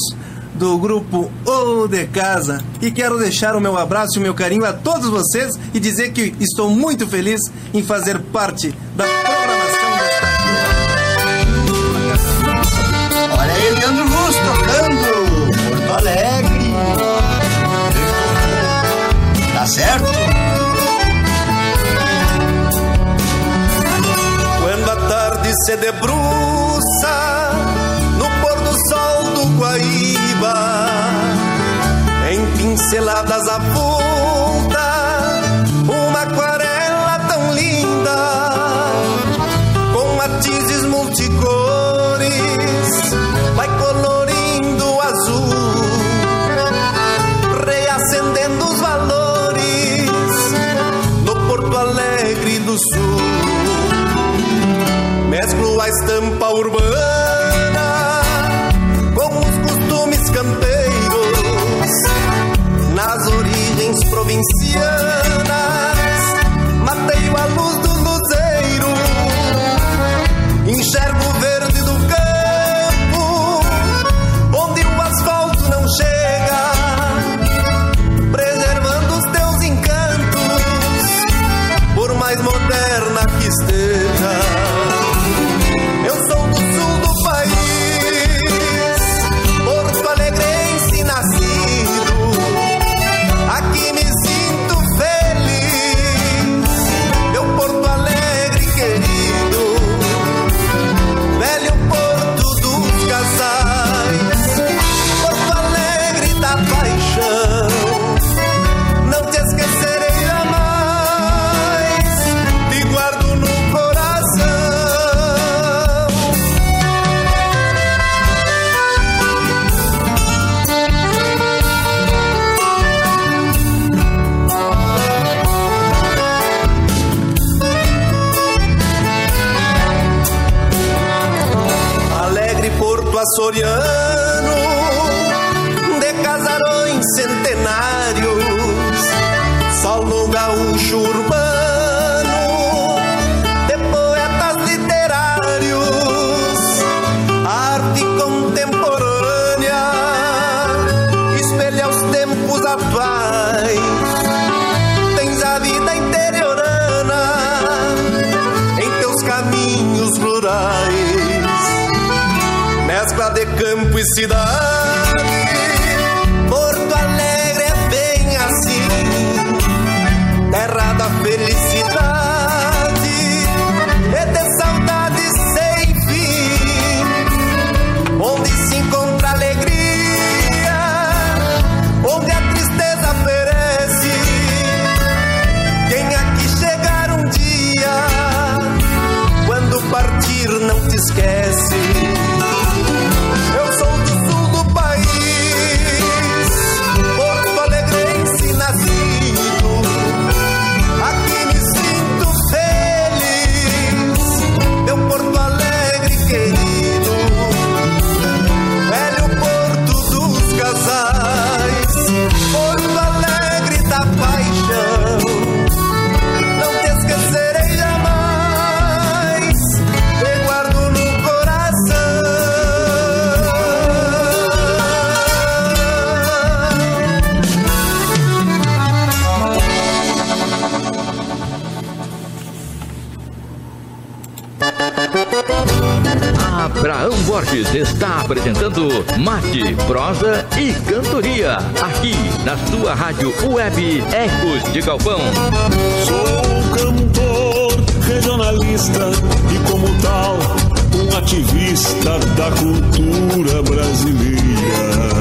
do grupo O de Casa, e quero deixar o meu abraço e o meu carinho a todos vocês e dizer que estou muito feliz em fazer parte da programação desta Olha aí, Leandro Luz tocando Porto Alegre. Certo? Quando a tarde se debruça no pôr do sol do Guaíba, em pinceladas avulta Porto Abraão Borges está apresentando Mate, Prosa e Cantoria. Aqui na sua rádio web Ecos de Galpão. Sou cantor regionalista e, como tal, um ativista da cultura brasileira.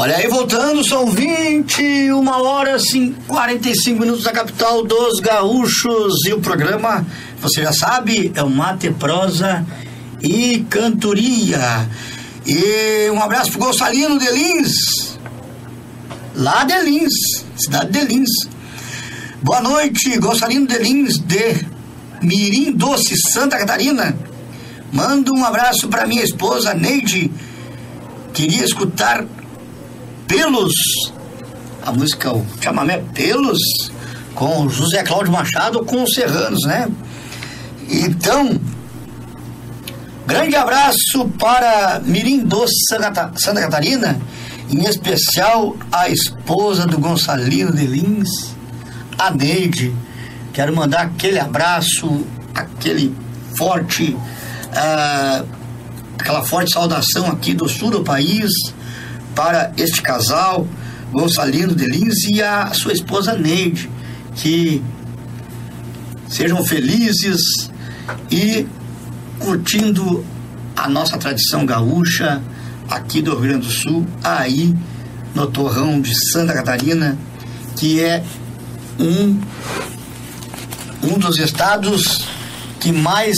Olha aí, voltando, são 21 horas e 45 minutos da capital dos gaúchos. E o programa, você já sabe, é o Mate Prosa e Cantoria. E um abraço pro Gonçalino de Lins, lá de Lins, cidade de Lins. Boa noite, Gonçalino de Lins, de Mirim Doce, Santa Catarina. Manda um abraço para minha esposa Neide. Queria escutar Pelos, a música, o chamamé Pelos, com José Cláudio Machado com os Serranos, né? Então, grande abraço para Mirim Doce, Santa Catarina, em especial a esposa do Gonçalino de Lins, a Neide. Quero mandar aquele abraço, aquele forte, ah, aquela forte saudação aqui do sul do país para este casal, Gonçalino de Lins e a sua esposa Neide, que sejam felizes e curtindo a nossa tradição gaúcha aqui do Rio Grande do Sul, aí no Torrão de Santa Catarina, que é um, um dos estados que mais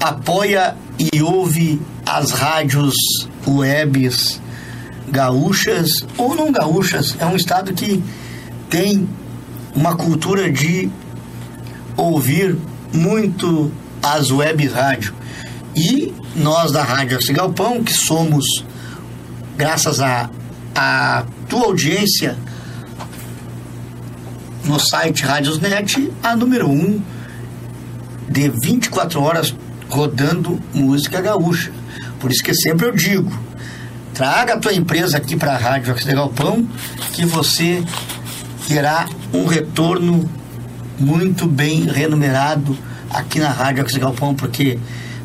apoia e ouve as rádios webs gaúchas ou não gaúchas. É um estado que tem uma cultura de ouvir muito as web rádio. E nós da Rádio Arce Galpão, que somos, graças a, a tua audiência no site Rádiosnet, a número um de 24 horas rodando música gaúcha. Por isso que sempre eu digo, traga a tua empresa aqui para a Rádio Arce Galpão, que você terá um retorno muito bem remunerado aqui na Rádio Arce Galpão, porque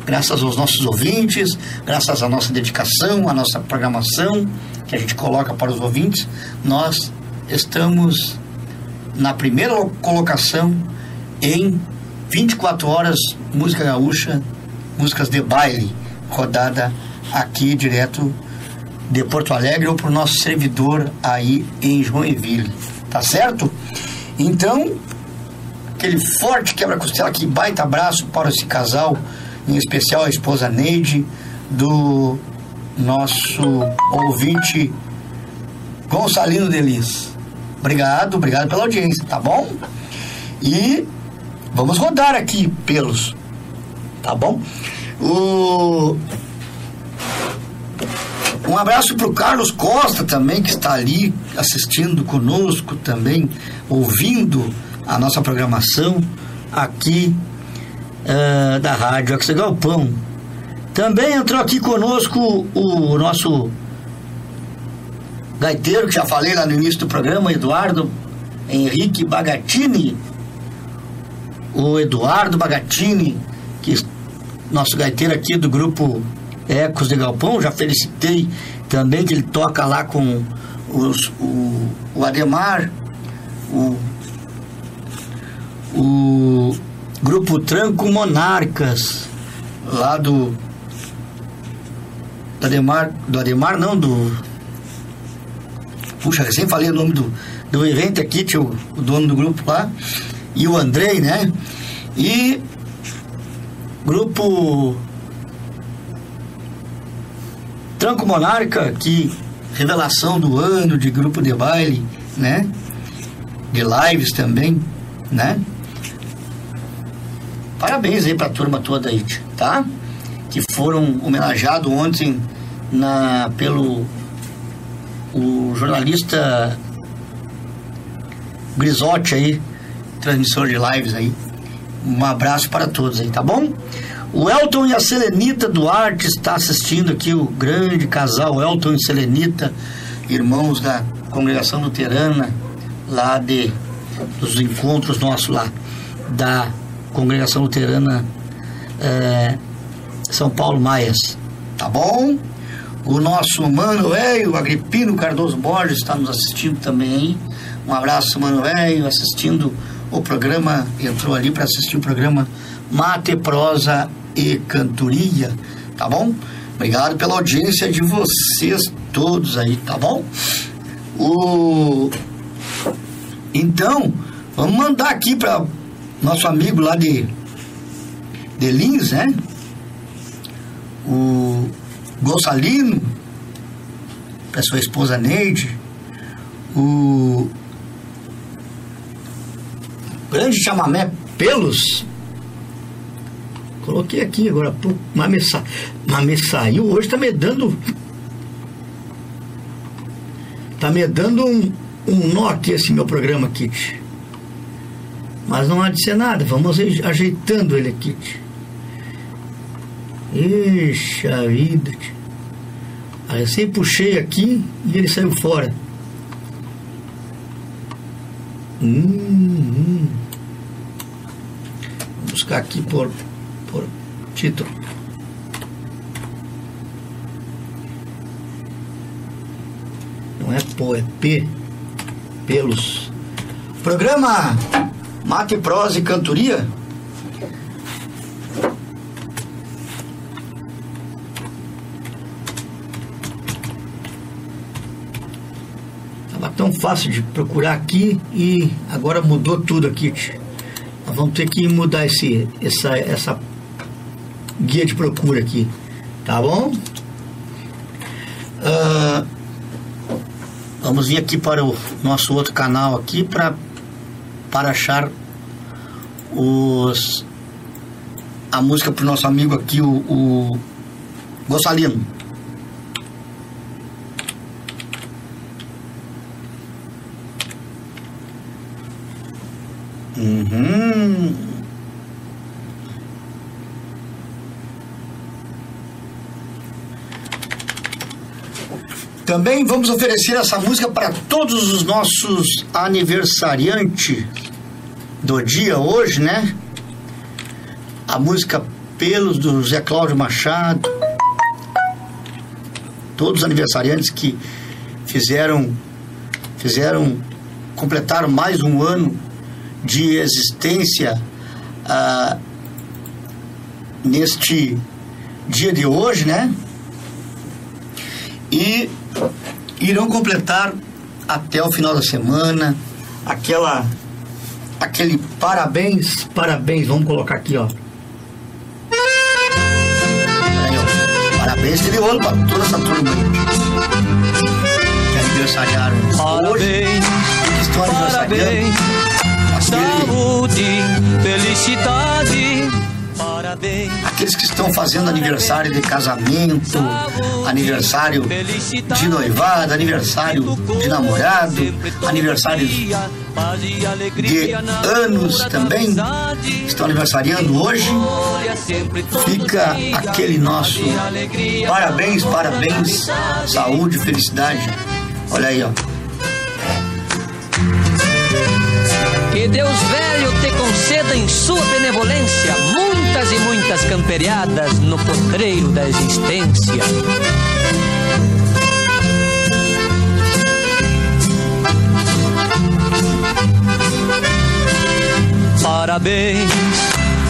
graças aos nossos ouvintes, graças à nossa dedicação, à nossa programação que a gente coloca para os ouvintes, nós estamos na primeira colocação em 24 horas música gaúcha, músicas de baile, rodada aqui direto de Porto Alegre ou para o nosso servidor aí em Joinville, tá certo? Então, aquele forte quebra-costela, que baita abraço para esse casal, em especial a esposa Neide, do nosso ouvinte Gonçalino Delis. Obrigado, obrigado pela audiência, tá bom? E vamos rodar aqui pelos, tá bom? O... Um abraço para o Carlos Costa também, que está ali assistindo conosco também, ouvindo a nossa programação aqui uh, da Rádio Axe Galpão. Também entrou aqui conosco o nosso gaiteiro, que já falei lá no início do programa, Eduardo Henrique Bagatini. O Eduardo Bagatini, que nosso gaiteiro aqui do grupo Ecos de Galpão, já felicitei também que ele toca lá com os, o, o Ademar, o, o grupo Tranco Monarcas, lá do, do Ademar, do Ademar não, do puxa, recém falei o nome do, do evento aqui, tinha o, o dono do grupo lá, e o Andrei, né? E grupo Tranco Monarca, que revelação do ano de grupo de baile, né? De lives também, né? Parabéns aí pra turma toda aí, tá? Que foram homenageados ontem na, pelo o jornalista Grisotti aí, transmissor de lives aí. Um abraço para todos aí, tá bom? O Elton e a Selenita Duarte está assistindo aqui o grande casal Elton e Selenita, irmãos da congregação luterana lá de dos encontros nossos lá da congregação luterana eh, São Paulo Maias, tá bom? O nosso mano velho, Agripino Cardoso Borges, está nos assistindo também. Um abraço, mano velho, assistindo o programa, entrou ali para assistir o programa Mate, Prosa e Cantoria, tá bom? Obrigado pela audiência de vocês todos aí, tá bom? O... Então, vamos mandar aqui para nosso amigo lá de, de Lins, né? O Gonçalino, para sua esposa Neide, o grande chamamé Pelos, coloquei aqui agora, me, sa... mas me saiu hoje, tá me dando. Tá me dando um, um nó aqui esse meu programa aqui. Mas não há de ser nada, vamos ajeitando ele aqui. Eixa vida. Aí sempre puxei aqui e ele saiu fora. Hum, hum. Vou buscar aqui por, por título. Não é pô, é P. Pelos. Programa Mate, Prosa e Cantoria. Estava tão fácil de procurar aqui e agora mudou tudo aqui. Nós vamos ter que mudar esse, essa, essa guia de procura aqui. Tá bom? Ah, vamos vir aqui para o nosso outro canal aqui para para achar os a música para o nosso amigo aqui o, o Gonçalino Uhum. Também vamos oferecer essa música para todos os nossos aniversariantes do dia hoje, né? A música Pelos do Zé Cláudio Machado. Todos os aniversariantes que fizeram fizeram completaram mais um ano de existência ah, neste dia de hoje, né? E irão completar até o final da semana aquela aquele parabéns, parabéns, vamos colocar aqui, ó. Parabéns de ouro para toda essa turma que aniversariaram hoje, que estão aniversariando. Saúde, felicidade, parabéns. Aqueles que estão fazendo aniversário de casamento, aniversário de noivado, aniversário de namorado, aniversário de anos também, estão aniversariando hoje. Fica aquele nosso parabéns, parabéns, saúde, felicidade. Olha aí, ó. Que Deus velho te conceda em sua benevolência muita muitas e muitas camperiadas no potreiro da existência. Parabéns,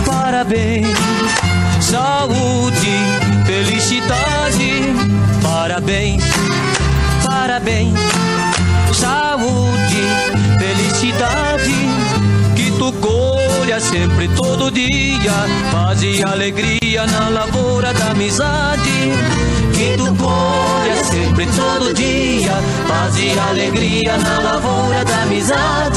parabéns, saúde, felicidade. Parabéns, parabéns, saúde, felicidade. Que tu colha sempre todo dia, paz e alegria na lavoura da amizade. Que tu colha sempre todo dia, paz e alegria na lavoura da amizade.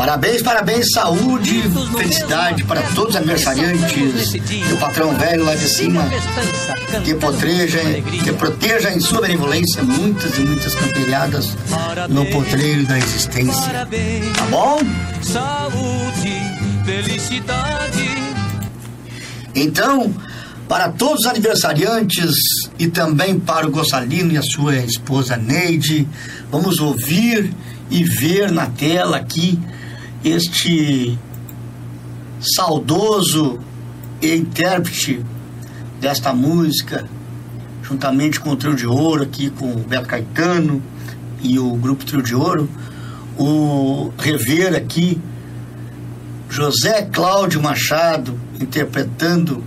Parabéns, parabéns, saúde, felicidade para todos os aniversariantes e o patrão velho lá de cima que potreja, que proteja em sua benevolência muitas e muitas camperiadas no potreiro da existência. Tá bom? Saúde, felicidade. Então, para todos os aniversariantes e também para o Gossalino e a sua esposa Neide, vamos ouvir e ver na tela aqui este saudoso intérprete desta música, juntamente com o Trio de Ouro, aqui com o Beto Caetano e o Grupo Trio de Ouro, o rever aqui José Cláudio Machado interpretando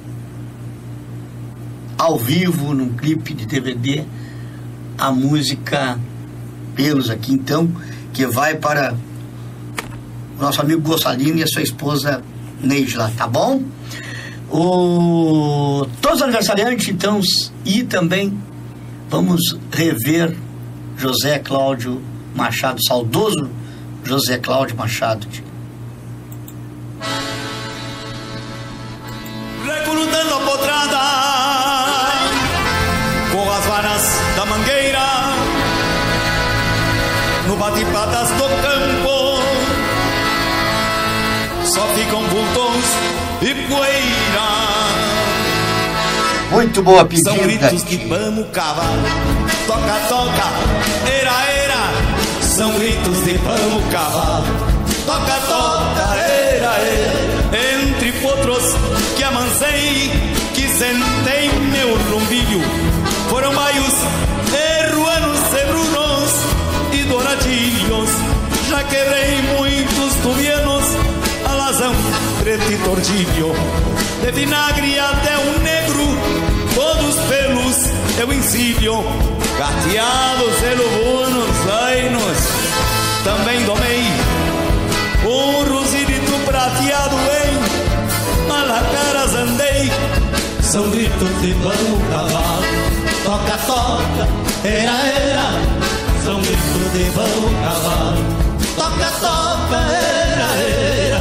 ao vivo num clipe de DVD a música Pelos aqui então, que vai para nosso amigo Gossalino e a sua esposa Neide lá, tá bom? O... Todos os aniversariantes, então, e também vamos rever José Cláudio Machado, saudoso José Cláudio Machado. recrutando a potrada com as varas da mangueira no bate-patas do campo só ficam vultões e poeira. Muito boa são pedida. gritos de vamos cavalo. Toca toca. Era era. São gritos de vamos cavalo. Toca toca. Era era. Entre potros que amancei que sentei meu rumbilho. Foram baios erruanos cebrunos e douradilhos. Já quebrei muitos tubianos alazão preto e tordilho. De vinagre até um negro todos pelos eu ensino gateados e buenos anos também domei. Um rosirito prateado em malacaras andei. São gritos de vão cavalo toca toca era era. São gritos de vão cavalo toca toca era era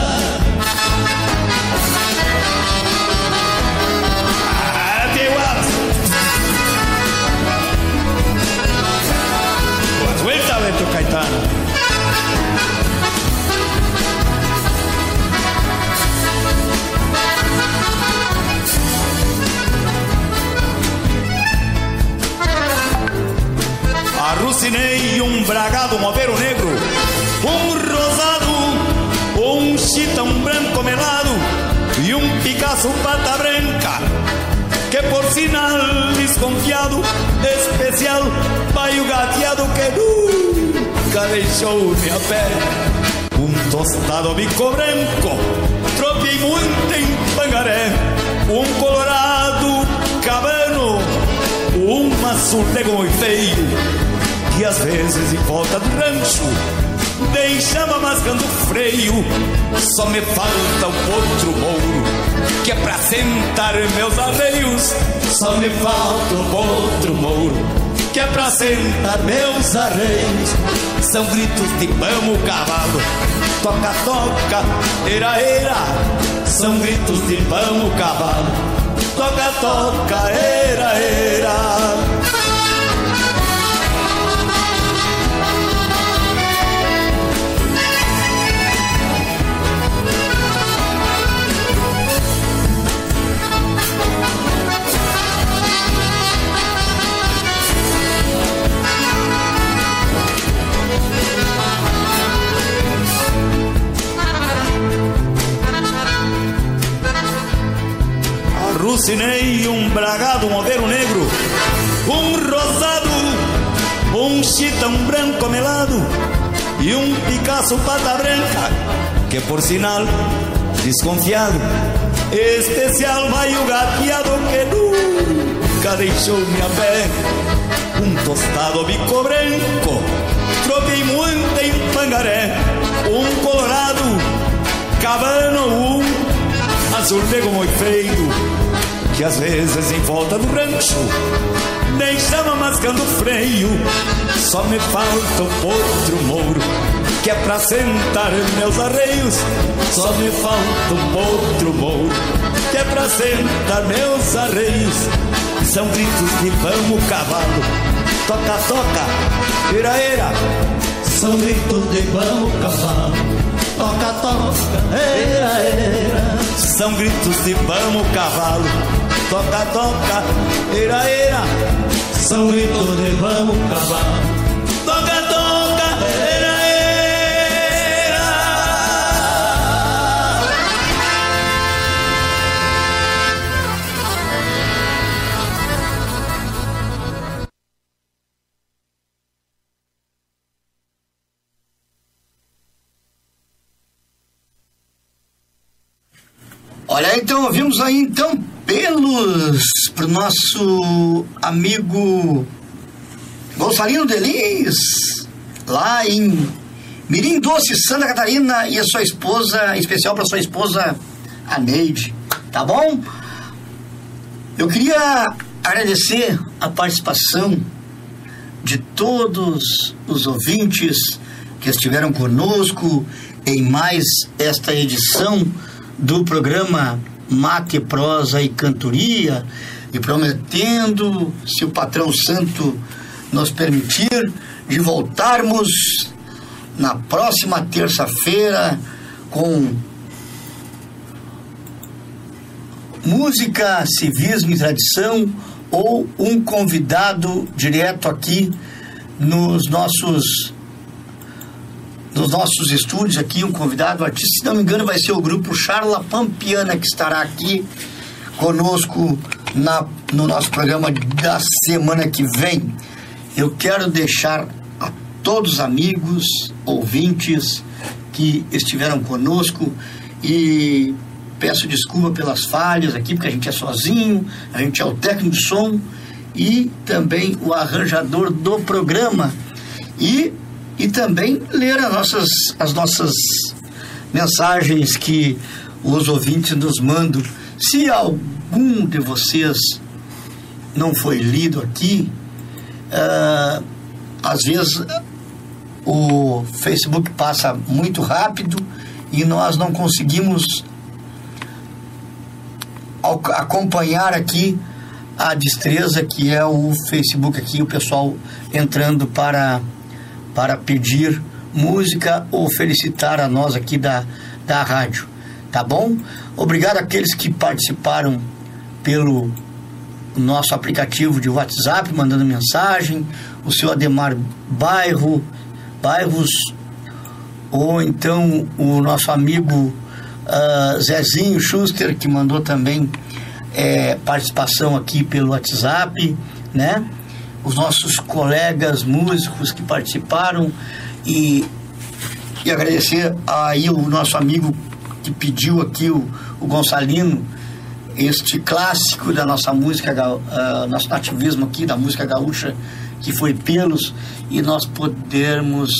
Arrucinei um bragado moveiro negro, um rosado, um chitão branco melado e um Picasso pata branca, que por sinal desconfiado, especial, baio gateado que nunca deixou minha pele. Um tostado bico branco, tropei muito em pangaré, um colorado cabano, um maçuleiro muito feio que às vezes em volta do rancho deixava mascando freio. Só me falta um outro mouro que é pra sentar meus arreios. Só me falta um outro mouro que é pra sentar meus arreios. São gritos de vamos cavalo, toca toca, era era. São gritos de vamos cavalo, toca toca, era era. Meio, um bragado, um negro, um rosado, um chitão branco melado e um Picasso pata branca, que por sinal, desconfiado, especial vai o gateado que nunca deixou minha pé. Um tostado bico branco, troquei muito em pangaré, um colorado, cabano, um azul negro muito feio que às vezes em volta do rancho deixava mascando freio. Só me falta o potro mouro, que é pra sentar meus arreios. Só me falta o potro mouro, que é pra sentar meus arreios. São gritos de vamos cavalo, toca, toca, era, era. São gritos de vamos cavalo, toca, toca, era, era. São gritos de vamos cavalo toca, toca, era, era, são gritos de vamos cavar. Toca, toca, era, era. Olha, então ouvimos aí então pelos pro nosso amigo Gonçalino Delis, lá em Mirim Doce, Santa Catarina, e a sua esposa, em especial para sua esposa, a Neide, tá bom? Eu queria agradecer a participação de todos os ouvintes que estiveram conosco em mais esta edição do programa Mate, Prosa e Cantoria e prometendo, se o patrão santo nos permitir, de voltarmos na próxima terça-feira com música, civismo e tradição ou um convidado direto aqui nos nossos nos nossos estúdios aqui, um convidado artista, se não me engano, vai ser o grupo Charla Pampiana que estará aqui conosco na, no nosso programa da semana que vem. Eu quero deixar a todos os amigos, ouvintes que estiveram conosco e peço desculpa pelas falhas aqui, porque a gente é sozinho, a gente é o técnico de som e também o arranjador do programa. E e também ler as nossas, as nossas mensagens que os ouvintes nos mandam. Se algum de vocês não foi lido aqui, uh, às vezes o Facebook passa muito rápido e nós não conseguimos acompanhar aqui a destreza que é o Facebook aqui, o pessoal entrando para para pedir música ou felicitar a nós aqui da, da rádio. Tá bom? Obrigado àqueles que participaram pelo nosso aplicativo de WhatsApp, mandando mensagem, o seu Ademar Bairro, Bairros, ou então o nosso amigo uh, Zezinho Schuster, que mandou também é, participação aqui pelo WhatsApp, né? Os nossos colegas músicos que participaram e, e agradecer aí o nosso amigo que pediu aqui, o, o Gonçalino, este clássico da nossa música, uh, nosso nativismo aqui, da música gaúcha, que foi Pelos, e nós podermos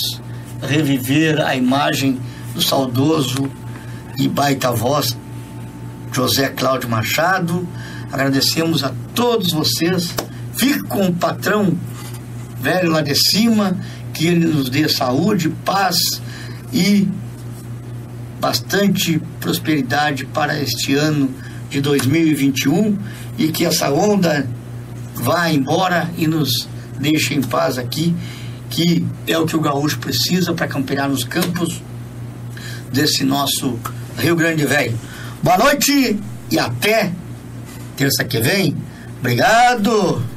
reviver a imagem do saudoso e baita voz José Cláudio Machado. Agradecemos a todos vocês Fique com o patrão velho lá de cima, que ele nos dê saúde, paz e bastante prosperidade para este ano de 2021 e que essa onda vá embora e nos deixe em paz aqui, que é o que o gaúcho precisa para campear nos campos desse nosso Rio Grande Velho. Boa noite e até terça que vem. Obrigado.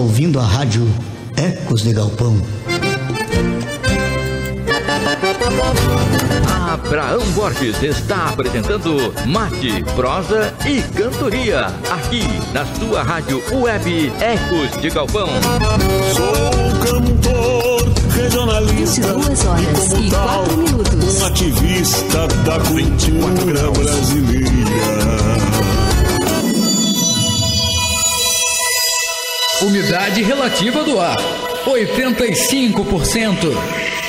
Ouvindo a rádio Ecos de Galpão. Abraão Borges está apresentando Mate, Prosa e Cantoria. Aqui na sua rádio web Ecos de Galpão. Sou cantor regionalista 22 horas e e como tal, 4 minutos. um ativista da cultura brasileira. Umidade relativa do ar: 85%.